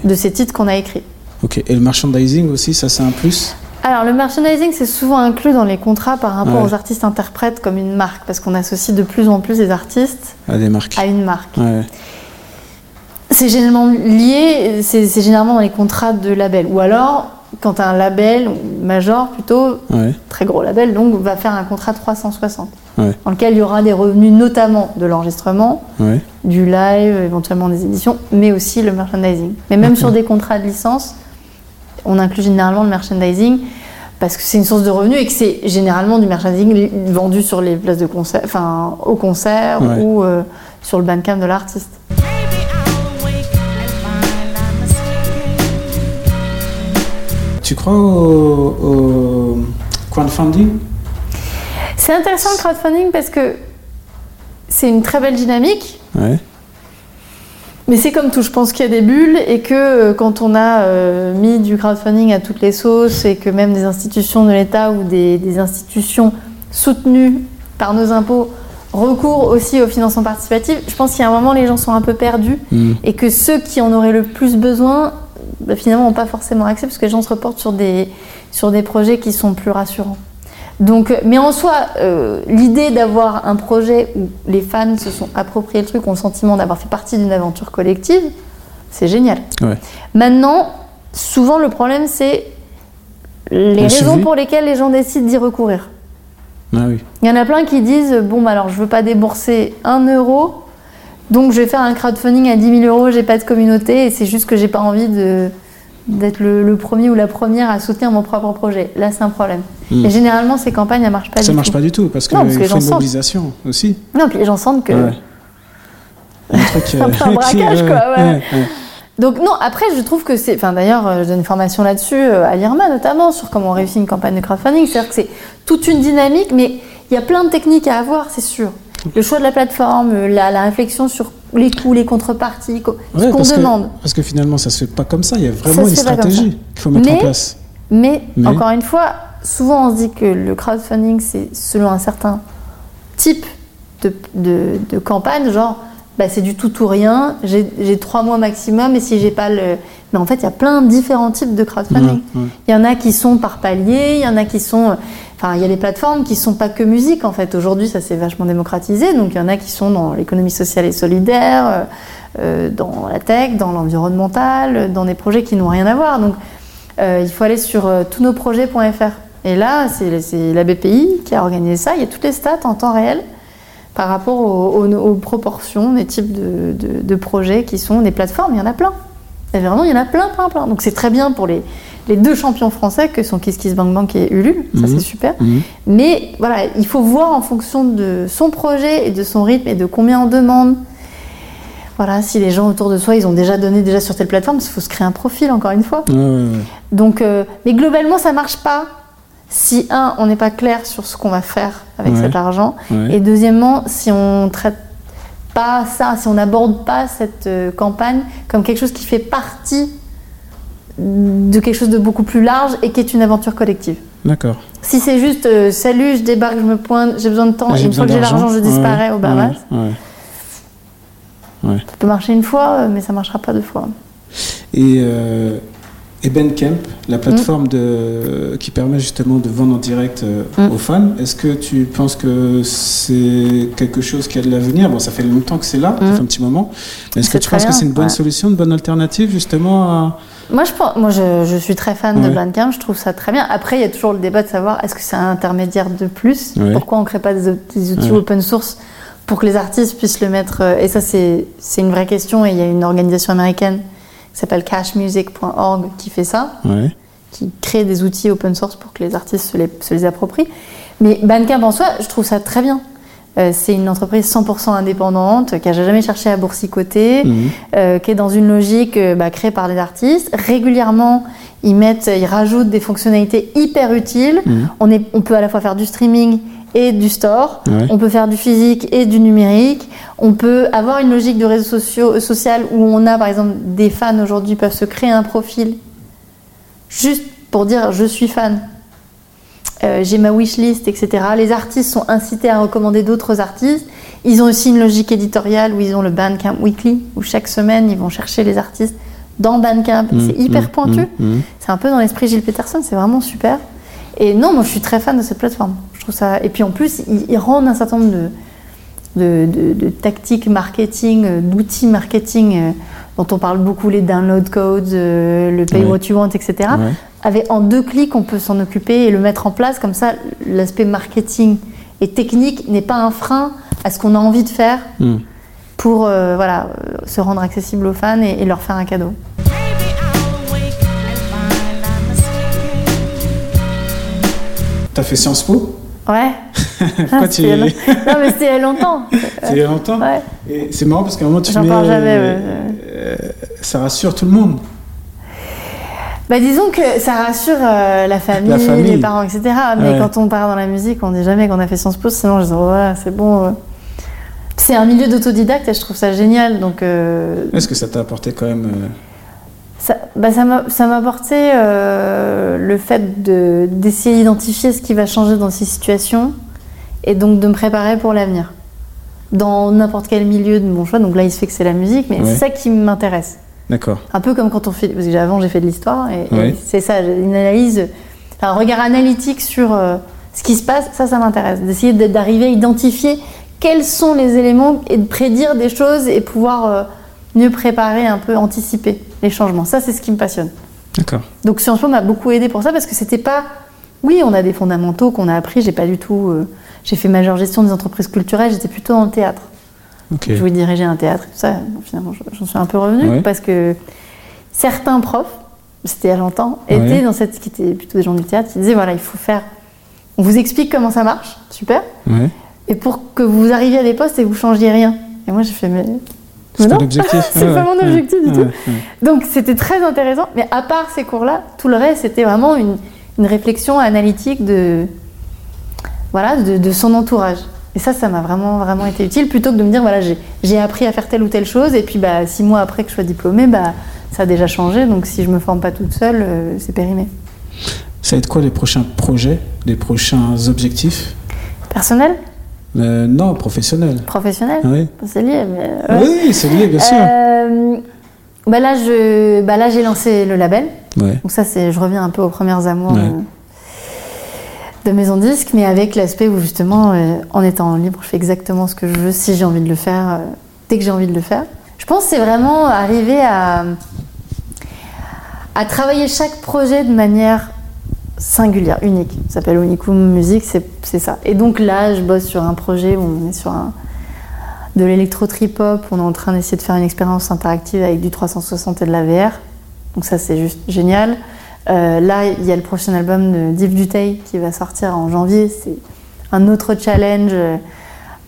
de ces titres qu'on a écrits. Ok. Et le merchandising aussi, ça, c'est un plus? Alors, le merchandising, c'est souvent inclus dans les contrats par rapport Ouais. aux artistes interprètes comme une marque, parce qu'on associe de plus en plus les artistes à des marques. à une marque. Ouais. C'est généralement lié, c'est généralement dans les contrats de label. Ou alors, quand un label, major plutôt, Ouais. très gros label, donc va faire un contrat 360, Ouais. dans lequel il y aura des revenus notamment de l'enregistrement, Ouais. du live, éventuellement des éditions, mais aussi le merchandising. Mais même sur des contrats de licence, on inclut généralement le merchandising parce que c'est une source de revenus et que c'est généralement du merchandising vendu sur les places de concert, enfin au concert ou euh, sur le bandcamp de l'artiste. Tu crois au, au crowdfunding? C'est intéressant le crowdfunding parce que c'est une très belle dynamique, Ouais. mais c'est comme tout, je pense qu'il y a des bulles et que euh, quand on a euh, mis du crowdfunding à toutes les sauces et que même des institutions de l'État ou des, des institutions soutenues par nos impôts recourent aussi au financement participatif, je pense qu'il y a un moment les gens sont un peu perdus Hmm. et que ceux qui en auraient le plus besoin, bah, finalement, n'ont pas forcément accès parce que les gens se reportent sur des, sur des projets qui sont plus rassurants. Donc, mais en soi, euh, l'idée d'avoir un projet où les fans se sont appropriés le truc, ont le sentiment d'avoir fait partie d'une aventure collective, c'est génial. Ouais. Maintenant, souvent le problème, c'est les Le raisons pour lesquelles les gens décident d'y recourir. Ah oui. Il y en a plein qui disent bon bah alors je veux pas débourser un euro, donc je vais faire un crowdfunding à 10 000 euros, j'ai pas de communauté et c'est juste que j'ai pas envie de d'être le, le premier ou la première à soutenir mon propre projet. Là c'est un problème. Hmm. Et généralement ces campagnes elles marchent pas ça du marche tout. pas du tout parce qu'il Non, parce que faut une sentent. mobilisation aussi. Non puis les gens sentent que. Ouais. (laughs) Un truc, Un peu un braquage, quoi, (laughs) ouais. ouais, ouais. Donc non après je trouve que c'est, enfin d'ailleurs euh, je donne une formation là-dessus euh, à l'IRMA notamment sur comment on réussit une campagne de crowdfunding, c'est-à-dire que c'est toute une dynamique, mais il y a plein de techniques à avoir c'est sûr. Le choix de la plateforme, la, la réflexion sur les coûts, les contreparties, co- ce qu'on que- demande. parce que finalement, ça se fait pas comme ça. Il y a Ça vraiment se une stratégie qu'il faut mettre en Mais- place. Mais, Mais- encore une fois, souvent on se dit que le crowdfunding c'est selon un certain type de, de, de campagne, genre bah, c'est du tout ou rien, j'ai trois mois maximum et si j'ai pas le. Mais en fait, il y a plein de différents types de crowdfunding. Ouais, ouais. Il y en a qui sont par palier, il y en a qui sont. Enfin, il y a les plateformes qui sont pas que musique en fait. Aujourd'hui, ça s'est vachement démocratisé. Donc, il y en a qui sont dans l'économie sociale et solidaire, euh, euh, dans la tech, dans l'environnemental, dans des projets qui n'ont rien à voir. Donc, euh, il faut aller sur euh, tousnosprojets.fr. Et là, c'est la BPI qui a organisé ça. Il y a toutes les stats en temps réel par rapport aux, proportions des types de, projets qui sont des plateformes. Il y en a plein. Vraiment, il y en a plein, plein, plein. Donc c'est très bien pour les, les deux champions français que sont Kiss Kiss Bang Bang et Ulule. Ça, Mhm. c'est super. Mhm. Mais voilà, il faut voir en fonction de son projet et de son rythme et de combien on demande. Voilà, si les gens autour de soi, ils ont déjà donné déjà sur telle plateforme, il faut se créer un profil, encore une fois. Donc, euh, mais globalement, ça marche pas si, un, on n'est pas clair sur ce qu'on va faire avec Ouais. cet argent. Ouais. Et deuxièmement, si on traite pas ça, si on n'aborde pas cette euh, campagne comme quelque chose qui fait partie de quelque chose de beaucoup plus large et qui est une aventure collective. D'accord. Si c'est juste euh, salut, je débarque, je me pointe, j'ai besoin de temps, J'ai et une fois que j'ai besoin l'argent, je disparais Ouais, au Bahamas. ouais, ouais. Ça peut marcher une fois, euh, mais ça marchera pas deux fois. Et, euh, et Bandcamp, Mm. la plateforme de, qui permet justement de vendre en direct euh, Mm. aux fans, est-ce que tu penses que c'est quelque chose qui a de l'avenir? Bon, ça fait longtemps que c'est là, ça Mm. fait un petit moment. Est-ce que tu penses que c'est une bonne solution, une bonne alternative justement à... Moi, je, pense, moi je, je suis très fan de. Bandcamp, je trouve ça très bien. Après, il y a toujours le débat de savoir est-ce que c'est un intermédiaire de plus? Ouais. Pourquoi on ne crée pas des, des outils Ouais. open source pour que les artistes puissent le mettre euh, Et ça, c'est une vraie question. Et il y a une organisation américaine qui s'appelle cashmusic.org qui fait ça. Qui crée des outils open source pour que les artistes se les, se les approprient. Mais Bandcamp en soi, je trouve ça très bien. Euh, c'est une entreprise 100% indépendante qui n'a jamais cherché à boursicoter, euh, qui est dans une logique euh, bah, créée par des artistes. Régulièrement, ils mettent, ils rajoutent des fonctionnalités hyper utiles. Mhm. On, est, on peut à la fois faire du streaming et du store. Ouais. On peut faire du physique et du numérique. On peut avoir une logique de réseau sociaux, social où on a, par exemple, des fans aujourd'hui peuvent se créer un profil juste pour dire je suis fan. Euh, j'ai ma wishlist, etc. Les artistes sont incités à recommander d'autres artistes. Ils ont aussi une logique éditoriale où ils ont le Bandcamp Weekly, où chaque semaine ils vont chercher les artistes dans Bandcamp. Mhm. C'est hyper Mhm. pointu. Mhm. C'est un peu dans l'esprit Gilles Peterson, c'est vraiment super. Et non, moi je suis très fan de cette plateforme. Je trouve ça. Et puis en plus, ils, ils rendent un certain nombre de, de, de- de tactiques marketing, euh, d'outils marketing euh, dont on parle beaucoup, les download codes, euh, le pay what you want, etc. Ouais. Avec, en deux clics, on peut s'en occuper et le mettre en place. Comme ça, l'aspect marketing et technique n'est pas un frein à ce qu'on a envie de faire Mhm. pour euh, voilà, euh, se rendre accessible aux fans et, et leur faire un cadeau. T'as fait Sciences Po? Ouais. (laughs) Pourquoi Ah, tu... (laughs) Non, mais c'était il y a longtemps. C'est il y a longtemps? Ouais. Et c'est marrant parce qu'à un moment tu J'en mets... parle jamais, ouais. euh, ça rassure tout le monde. Bah disons que ça rassure euh, la, famille, La famille. les parents, etc. Mais Ouais. quand on part dans la musique, on dit jamais qu'on a fait Sciences Po, sinon je dis oh, c'est bon. euh. C'est un milieu d'autodidacte et je trouve ça génial. Donc euh, Est-ce que ça t'a apporté quand même... ça bah, ça m'a ça m'a apporté le fait de- d'essayer d'identifier ce qui va changer dans ces situations et donc de me préparer pour l'avenir. Dans n'importe quel milieu de mon choix. Donc là, il se fait que c'est la musique, mais Ouais. c'est ça qui m'intéresse. D'accord. Un peu comme quand on fait. Parce que avant, j'ai fait de l'histoire et, et Ouais. c'est ça, une analyse, un regard analytique sur euh, ce qui se passe, ça, ça m'intéresse. D'essayer d'arriver à identifier quels sont les éléments et de prédire des choses et pouvoir euh, mieux préparer, un peu anticiper les changements. Ça, c'est ce qui me passionne. D'accord. Donc Sciences Po m'a beaucoup aidé pour ça parce que c'était pas. Oui, on a des fondamentaux qu'on a appris. J'ai pas du tout. euh, J'ai fait majeure gestion des entreprises culturelles. J'étais plutôt dans le théâtre. Je voulais diriger un théâtre, et tout ça. Bon, finalement, je- j'en suis un peu revenue Ouais. parce que certains profs, c'était il y a longtemps, Ouais. étaient dans cette, qui étaient plutôt des gens du théâtre, qui disaient voilà, il faut faire. On vous explique comment ça marche, super. Ouais. Et pour que vous arriviez à des postes et que vous changiez rien. Et moi, j'ai fait mais. non, l'objectif. (laughs) c'est pas mon objectif du tout. Donc c'était très intéressant, mais à part ces cours-là, tout le reste c'était vraiment une, une réflexion analytique de, voilà, de, de son entourage. Et ça, ça m'a vraiment, vraiment été utile, plutôt que de me dire, voilà, j'ai- appris à faire telle ou telle chose, et puis bah, six mois après que je sois diplômée, bah, ça a déjà changé, donc si je me forme pas toute seule, euh, c'est périmé. Ça va être quoi les prochains projets, les prochains objectifs? Personnel? Euh, Non, professionnels. Professionnel? Oui. C'est lié, mais... ouais. Oui, c'est lié, bien sûr. Euh, bah là, bah là, j'ai lancé le label. Ouais. Donc ça, je reviens un peu aux premières amours Ouais. De Maison Disque, mais avec l'aspect où justement, euh, en étant libre, je fais exactement ce que je veux, si j'ai envie de le faire, euh, dès que j'ai envie de le faire. Je pense que c'est vraiment arriver à, à travailler chaque projet de manière singulière, unique. Ça s'appelle Unicum Music, c'est, c'est ça. Et donc là, je bosse sur un projet où on est sur un, de l'électro-trip-hop. On est en train d'essayer de faire une expérience interactive avec du 360 et de la VR. Donc ça, c'est juste génial. Euh, là, il y a le prochain album de Div Dutey qui va sortir en janvier. C'est un autre challenge euh,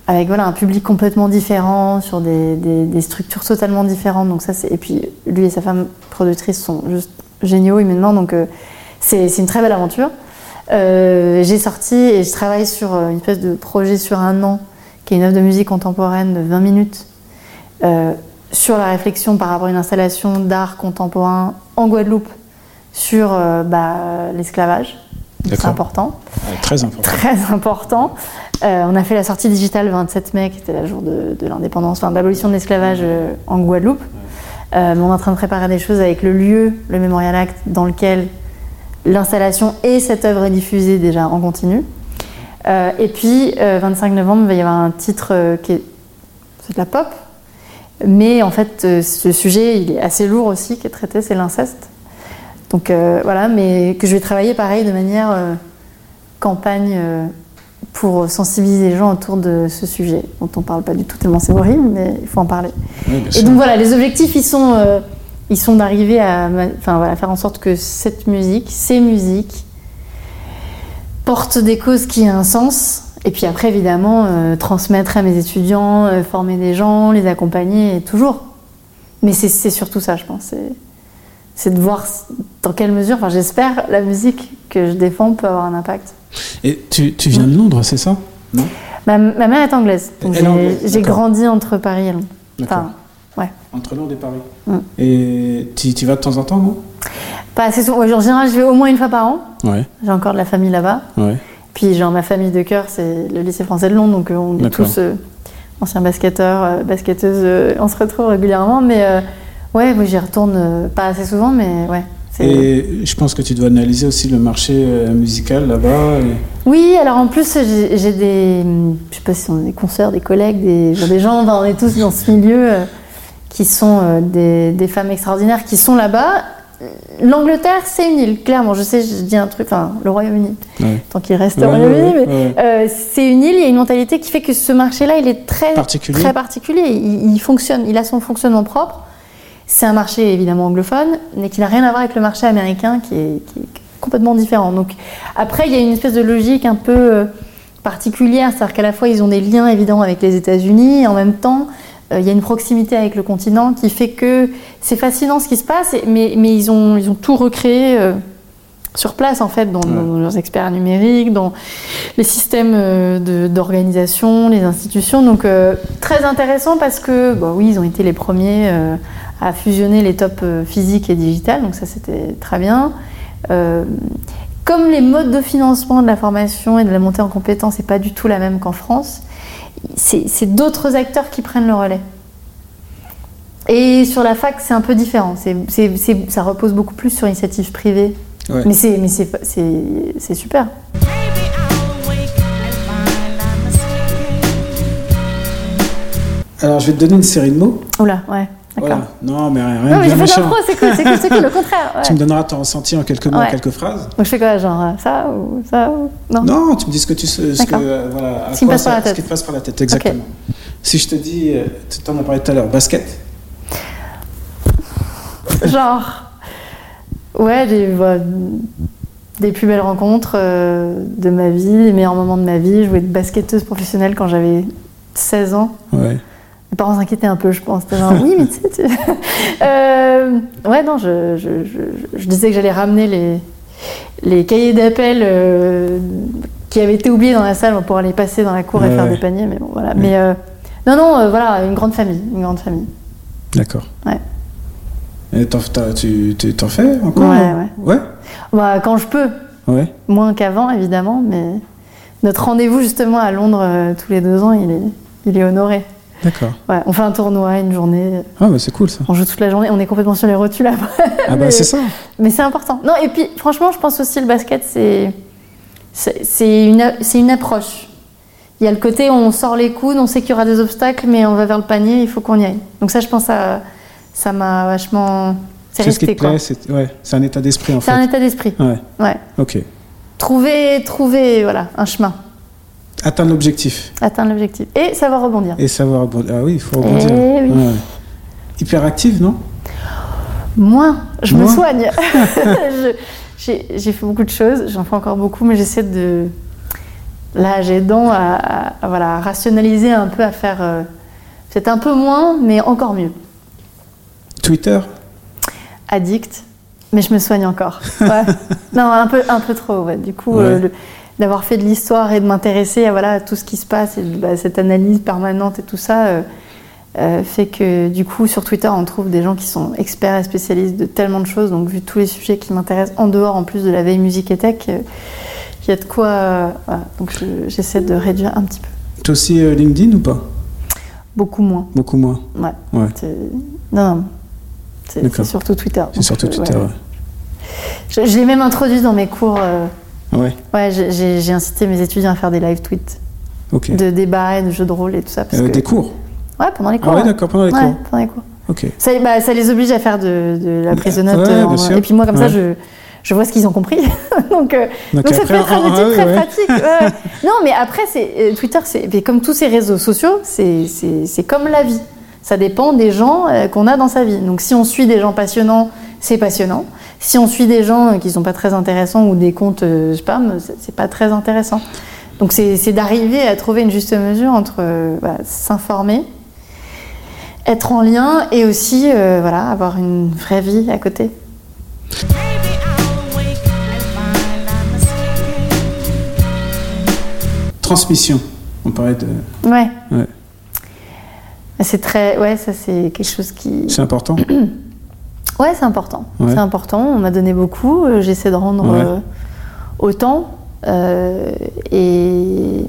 avec voilà, un public complètement différent, sur des, structures totalement différentes. Donc ça, et puis lui et sa femme productrice sont juste géniaux humainement. Donc euh, c'est une très belle aventure. J'ai sorti et je travaille sur une espèce de projet sur un an qui est une œuvre de musique contemporaine de 20 minutes sur la réflexion par rapport à une installation d'art contemporain en Guadeloupe sur euh, bah, l'esclavage. C'est important Ouais, très important. très important. Euh, on a fait la sortie digitale le 27 mai, qui était le jour de, de l'indépendance, enfin de l'abolition de l'esclavage euh, en Guadeloupe. Euh, on est en train de préparer des choses avec le lieu, le Memorial Act, dans lequel l'installation et cette œuvre est diffusée déjà en continu. Euh, et puis, euh, 25 novembre, il va y avoir un titre qui est, c'est de la pop, mais en fait, ce sujet, il est assez lourd aussi, qui est traité, c'est l'inceste. Donc euh, voilà, mais que je vais travailler pareil de manière euh, campagne euh, pour sensibiliser les gens autour de ce sujet dont on parle pas du tout tellement c'est horrible, mais il faut en parler. Oui, Et donc voilà, les objectifs, ils sont, ils sont d'arriver à, enfin voilà, faire en sorte que cette musique, ces musiques, portent des causes qui aient un sens. Et puis après, évidemment, transmettre à mes étudiants, former des gens, les accompagner, toujours. Mais c'est surtout ça, je pense. C'est- de voir dans quelle mesure, enfin j'espère, la musique que je défends peut avoir un impact. Et tu, tu viens de Londres, c'est ça? Non Ma, ma mère est anglaise, donc j'ai- grandi entre Paris et Londres. Enfin, ouais. Entre Londres et Paris. Mm. Et tu, tu vas de temps en temps, non? Pas assez souvent. Ouais, En général, je vais au moins une fois par an. Ouais, J'ai encore de la famille là-bas. ouais. Puis, genre, ma famille de cœur, c'est le lycée français de Londres. Donc, euh, on est tous euh, anciens basketteurs, euh, basketteuses. euh, on se retrouve régulièrement. Mais ouais, moi, j'y retourne euh, pas assez souvent, mais ouais. Et je pense que tu dois analyser aussi le marché euh, musical là-bas. et- Oui, alors en plus, j'ai des. Je sais pas si on a des concerts, des collègues, des, gens, on est tous dans ce milieu euh, qui sont euh, des, des femmes extraordinaires qui sont là-bas. L'Angleterre, c'est une île, clairement. Je sais, je dis un truc, enfin, le Royaume-Uni, Ouais. tant qu'il reste Ouais, au Royaume-Uni, ouais, mais euh, c'est une île, il y a une mentalité qui fait que ce marché-là, il est très Particulier. très particulier. Il, il fonctionne, il a son fonctionnement propre. C'est un marché évidemment anglophone, mais qui n'a rien à voir avec le marché américain, qui est, qui est complètement différent. Donc après, il y a une espèce de logique un peu euh, particulière, c'est-à-dire qu'à la fois ils ont des liens évidents avec les États-Unis, et en même temps, euh, il y a une proximité avec le continent qui fait que c'est fascinant ce qui se passe, mais, mais ils, ont, ils ont tout recréé. euh, sur place en fait, dans, Ouais. dans leurs experts numériques, dans les systèmes euh, d'organisation, les institutions. Donc euh, très intéressant parce que, bah oui, ils ont été les premiers euh, à fusionner les tops euh, physiques et digitales, donc ça c'était très bien. Euh, comme les modes de financement de la formation et de la montée en compétences n'est pas du tout la même qu'en France, c'est d'autres acteurs qui prennent le relais. Et sur la fac, c'est un peu différent. Ça repose beaucoup plus sur initiative privée. Ouais. Mais c'est super. Alors, je vais te donner une série de mots. Oula, ouais. Voilà. Non, mais rien, Non, de mais j'ai fait c'est cool, c'est cool, c'est cool, le (laughs) contraire. ouais. Tu me donneras ton ressenti en quelques mots, en quelques phrases. Donc je fais quoi, genre euh, ça ou ça ou... Non, Non, tu me dis ce que tu sais, ce que, euh, voilà, à quoi ça- la tête. Ce qui te passe par la tête, exactement. Si je te dis, euh, tu t'en as parlé tout à l'heure, basket? (laughs) Genre, ouais, des, ouais, des plus belles rencontres euh, de ma vie, les meilleurs moments de ma vie. Voulais être basketteuse professionnelle quand j'avais 16 ans. Ouais. Mes parents s'inquiétaient un peu, je pense. Genre, oui, mais tu sais, tu... (laughs) Euh, ouais, non, je, je, je- je disais que j'allais ramener les, les cahiers d'appel euh, qui avaient été oubliés dans la salle pour aller passer dans la cour et faire ouais. des paniers, mais bon, voilà. Mais euh, non, non, voilà, une grande famille, une grande famille. D'accord. Ouais. Et t'en, tu fais encore Ouais, Ouais Bah, quand je peux, Ouais. moins qu'avant, évidemment, mais notre rendez-vous justement à Londres tous les deux ans, il est, il est honoré. D'accord. Ouais, on fait un tournoi, une journée, Ah, bah c'est cool ça. on joue toute la journée, on est complètement sur les rotules après. (laughs) Ah, bah c'est ça. Mais c'est important. Non, et puis franchement, je pense aussi le basket, c'est c'est c'est une, c'est une approche. Il y a le côté où on sort les coudes, on sait qu'il y aura des obstacles, mais on va vers le panier, il faut qu'on y aille. Donc ça, je pense, ça ça m'a vachement... C'est C'est ce qui te quoi. c'est ouais, c'est un état d'esprit en C'est fait. un état d'esprit. Ouais, Ouais. ok. Trouver, trouver, voilà, un chemin. Atteindre l'objectif atteindre l'objectif. Et savoir rebondir. et savoir rebondir. Ah oui, il faut rebondir. Eh oui. Ouais. Hyperactive, non? Moins, je me soigne. (laughs) J'ai fait beaucoup de choses, j'en fais encore beaucoup, mais j'essaie de. Là, j'ai dents à, à- à, voilà, à rationaliser un peu, à faire. euh, Peut-être un peu moins, mais encore mieux. Twitter? Addict, mais je me soigne encore. Ouais. (laughs) non, un peu, un peu trop, ouais. Du coup, euh, le- d'avoir fait de l'histoire et de m'intéresser à, voilà, à tout ce qui se passe et bah, cette analyse permanente et tout ça. euh, euh, fait que du coup sur Twitter on trouve des gens qui sont experts et spécialistes de tellement de choses donc vu tous les sujets qui m'intéressent en dehors en plus de la veille musique et tech euh, il y a de quoi voilà. donc je- j'essaie de réduire un petit peu Toi aussi LinkedIn ou pas? Beaucoup moins Beaucoup moins. ouais, non, non. c'est surtout Twitter C'est surtout Twitter. ouais. ouais. je, je l'ai même introduit dans mes cours Ouais, ouais j'ai- incité mes étudiants à faire des live tweets de débats et de jeux de rôle et tout ça parce Euh, que- Des cours ouais pendant les cours Ah ouais, ouais. d'accord, pendant les Ouais, cours. pendant les cours Ok. Ça, bah, ça les oblige à faire de, de la prise de notes. Ouais, en- et puis moi, comme ça, je, je vois ce qu'ils ont compris. (laughs) donc, euh, Donc donc ça peut être un ah, outil ah, très pratique. (laughs) non, mais après, c'est, euh, Twitter, c'est, comme tous ces réseaux sociaux, c'est, c'est, c'est comme la vie. Ça dépend des gens qu'on a dans sa vie. Donc si on suit des gens passionnants, c'est passionnant. Si on suit des gens euh, qui sont pas très intéressants ou des comptes euh, spam, c'est, pas très intéressant. Donc c'est, d'arriver à trouver une juste mesure entre euh, voilà, s'informer, être en lien et aussi euh, voilà, avoir une vraie vie à côté. Transmission. On parlait de. Ouais. Ouais. C'est très, ouais, ça c'est quelque chose qui, C'est important. (clears throat) ouais, c'est important. Ouais. C'est important. On m'a donné beaucoup. euh, J'essaie de rendre Ouais. euh, autant. Euh, et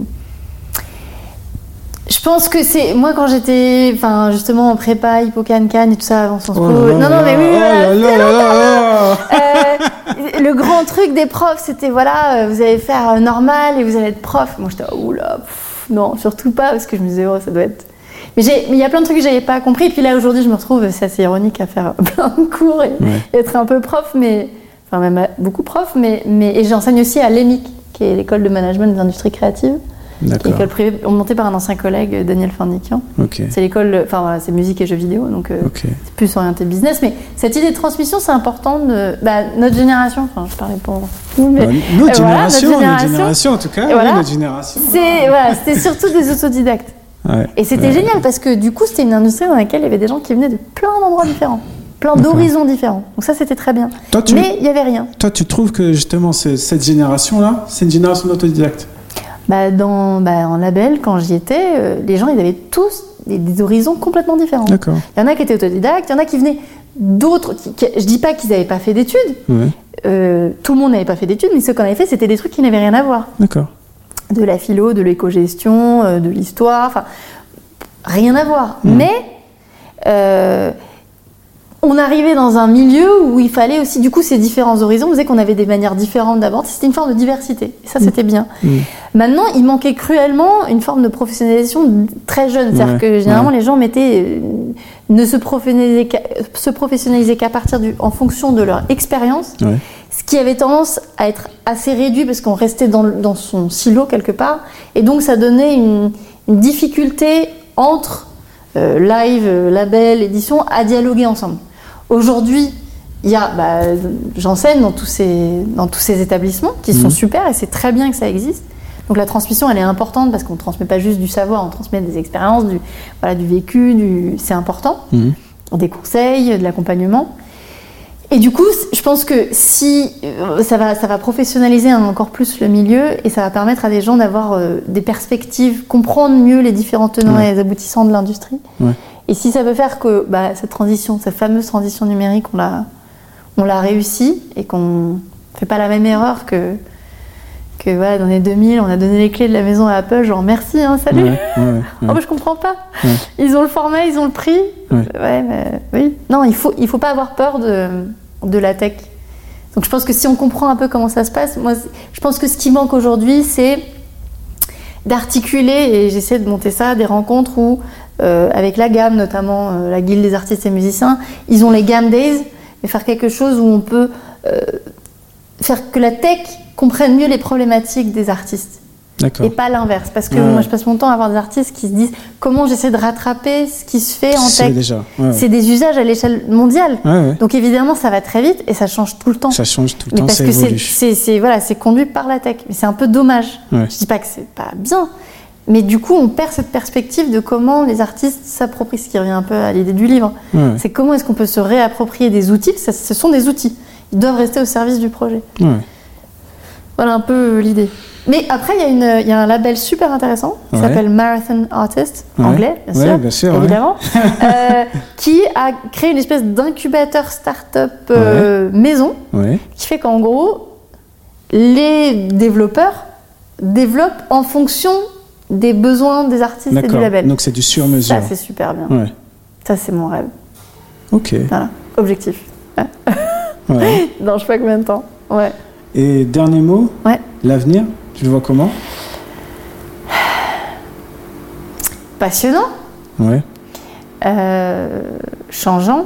je pense que c'est moi quand j'étais, enfin justement en prépa, hippocan, canne et tout ça avant Po. Oh non, non, mais oui, voilà, oh. Euh, le grand truc des profs, c'était voilà, vous allez faire normal et vous allez être prof. Moi, j'étais, oh oula, pff, non, surtout pas, parce que je me disais, oh, ça doit être. Mais il y a plein de trucs que j'avais pas compris. Et puis là, aujourd'hui, je me retrouve, c'est assez ironique à faire (laughs) plein de cours et, Ouais. et être un peu prof, mais. Enfin, même beaucoup prof, mais, mais. Et j'enseigne aussi à l'EMIC, qui est l'école de management des industries créatives, D'accord. l'école privée montée par un ancien collègue, Daniel Fandikian. Ok. C'est l'école, enfin voilà, c'est musique et jeux vidéo, donc euh, c'est plus orienté business. Mais cette idée de transmission, c'est important de bah, notre génération. Enfin, je parlais pour nous, mais Bah, notre, voilà, notre génération, notre génération. génération, en tout cas, oui, voilà. notre génération. c'est voilà, c'était surtout des autodidactes. Ouais. Et c'était Ouais. génial parce que du coup, c'était une industrie dans laquelle il y avait des gens qui venaient de plein d'endroits différents, plein d'horizons différents. Donc ça, c'était très bien. Toi, tu, Mais il y avait rien. toi, tu trouves que justement cette génération-là, c'est une génération d'autodidactes? Bah, dans, bah, en label, quand j'y étais, euh, les gens, ils avaient tous des, des horizons complètement différents. Il y en a qui étaient autodidactes, il y en a qui venaient d'autres. Je dis pas qu'ils n'avaient pas fait d'études. Ouais. Euh, tout le monde n'avait pas fait d'études, mais ceux qu'on avait fait, c'était des trucs qui n'avaient rien à voir. D'accord. De la philo, de l'éco-gestion, euh, de l'histoire, enfin, rien à voir. Mais euh, on arrivait dans un milieu où il fallait aussi, du coup, ces différents horizons, on faisait qu'on avait des manières différentes d'aborder. C'était une forme de diversité. Et ça, c'était bien. Mm. Maintenant, il manquait cruellement une forme de professionnalisation très jeune. C'est-à-dire Ouais, que généralement, ouais. les gens mettaient, euh, ne se professionnalisaient qu'à partir du, en fonction de leur expérience. Ouais. Ce qui avait tendance à être assez réduit parce qu'on restait dans, son silo quelque part. Et donc ça donnait une, une difficulté entre euh, live, euh, label, édition à dialoguer ensemble. Aujourd'hui, il y a, bah, j'enseigne dans tous ces, dans tous ces établissements qui sont Mhm. super et c'est très bien que ça existe. Donc la transmission, elle est importante parce qu'on ne transmet pas juste du savoir, on transmet des expériences, du, voilà, du vécu, du, c'est important Mhm. des conseils, de l'accompagnement. Et du coup, je pense que si euh, ça va, ça va professionnaliser encore plus le milieu et ça va permettre à des gens d'avoir euh, des perspectives, comprendre mieux les différents tenants Ouais. et les aboutissants de l'industrie. Ouais. Et si ça peut faire que bah, cette transition, cette fameuse transition numérique, on l'a, on l'a réussi et qu'on fait pas la même erreur que que voilà, dans les 2000, on a donné les clés de la maison à Apple, genre merci, hein, salut. Ouais, ouais, ouais. (laughs) Oh, je comprends pas. Ils ont le format, ils ont le prix. Ouais, mais oui. Non, il faut, il faut pas avoir peur de, de la tech. Donc je pense que si on comprend un peu comment ça se passe, moi, je pense que ce qui manque aujourd'hui, c'est d'articuler, et j'essaie de monter ça, des rencontres où, euh, avec la gamme, notamment euh, la guilde des artistes et musiciens, ils ont les Game Days, et faire quelque chose où on peut euh, faire que la tech comprenne mieux les problématiques des artistes. Et pas l'inverse. Parce que Ouais. moi, je passe mon temps à avoir des artistes qui se disent comment j'essaie de rattraper ce qui se fait en C'est tech. déjà. Ouais. C'est des usages à l'échelle mondiale. Ouais. Donc évidemment, ça va très vite et ça change tout le temps. Ça change tout le Mais temps, parce ça que c'est, voilà, c'est conduit par la tech. Mais c'est un peu dommage. Je dis pas que c'est pas bien. Mais du coup, on perd cette perspective de comment les artistes s'approprient, ce qui revient un peu à l'idée du livre. C'est comment est-ce qu'on peut se réapproprier des outils. Ce sont des outils. Ils doivent rester au service du projet. Voilà un peu euh, l'idée. Mais après, il y, a y un label super intéressant qui Ouais. s'appelle Marathon Artist, Ouais. anglais, bien Ouais, sûr, bien sûr, ouais. évidemment, (laughs) euh, qui a créé une espèce d'incubateur start-up euh, maison Ouais. qui fait qu'en gros, les développeurs développent en fonction des besoins des artistes et du label. Donc c'est du sur-mesure. Ça, c'est super bien. Ouais. Ça, c'est mon rêve. Ok. Voilà. Objectif. Ouais. Dans (laughs) je sais pas combien de temps. Ouais. Et dernier mot, Ouais. l'avenir, tu le vois comment? Passionnant. Ouais. euh, changeant.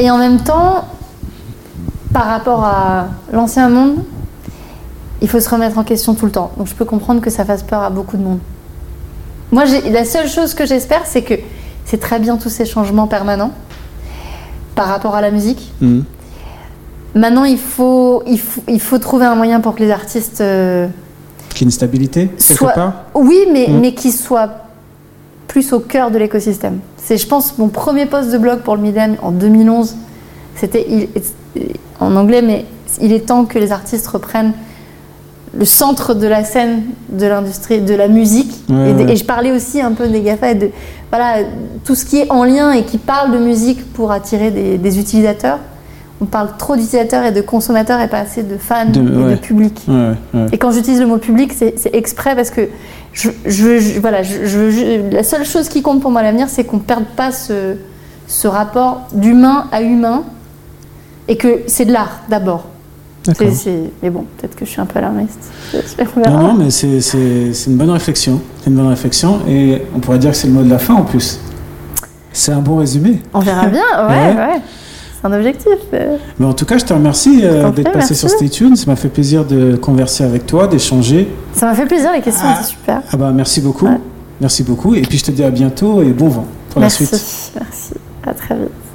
Et en même temps, par rapport à l'ancien monde, il faut se remettre en question tout le temps. Donc je peux comprendre que ça fasse peur à beaucoup de monde. Moi, la seule chose que j'espère, c'est que c'est très bien tous ces changements permanents par rapport à la musique. Mhm. Maintenant, il faut, il faut, il faut trouver un moyen pour que les artistes... euh, Qu'il y ait une stabilité, quelque Soit- part Oui, mais, Mm. mais qui soit plus au cœur de l'écosystème. C'est, je pense, mon premier post de blog pour le Midem en 2011. C'était il- en anglais, mais il est temps que les artistes reprennent le centre de la scène de l'industrie, de la musique. Ouais, et, de- ouais. et je parlais aussi un peu des GAFA et de voilà, tout ce qui est en lien et qui parle de musique pour attirer des, des utilisateurs. On parle trop d'utilisateurs et de consommateurs et pas assez de fans De- et de public. Ouais, ouais. Et quand j'utilise le mot public, c'est exprès parce que je, je- je- voilà, je- la seule chose qui compte pour moi à l'avenir, c'est qu'on ne perde pas ce, ce rapport d'humain à humain et que c'est de l'art d'abord. C'est- Mais bon, peut-être que je suis un peu alarmiste. (laughs) Non, non, mais c'est c'est- c'est une bonne réflexion. C'est une bonne réflexion. Et on pourrait dire que c'est le mot de la fin en plus. C'est un bon résumé. On verra (laughs) bien, ouais, Ouais. Un objectif. euh. Mais en tout cas, je te remercie euh, d'être passé sur Stay Tuned. Ça m'a fait plaisir de converser avec toi, d'échanger. Ça m'a fait plaisir, les questions Ah. étaient super. Ah bah merci beaucoup. Ouais. Merci beaucoup. Et puis je te dis à bientôt et bon vent pour merci, la suite. merci. À très vite.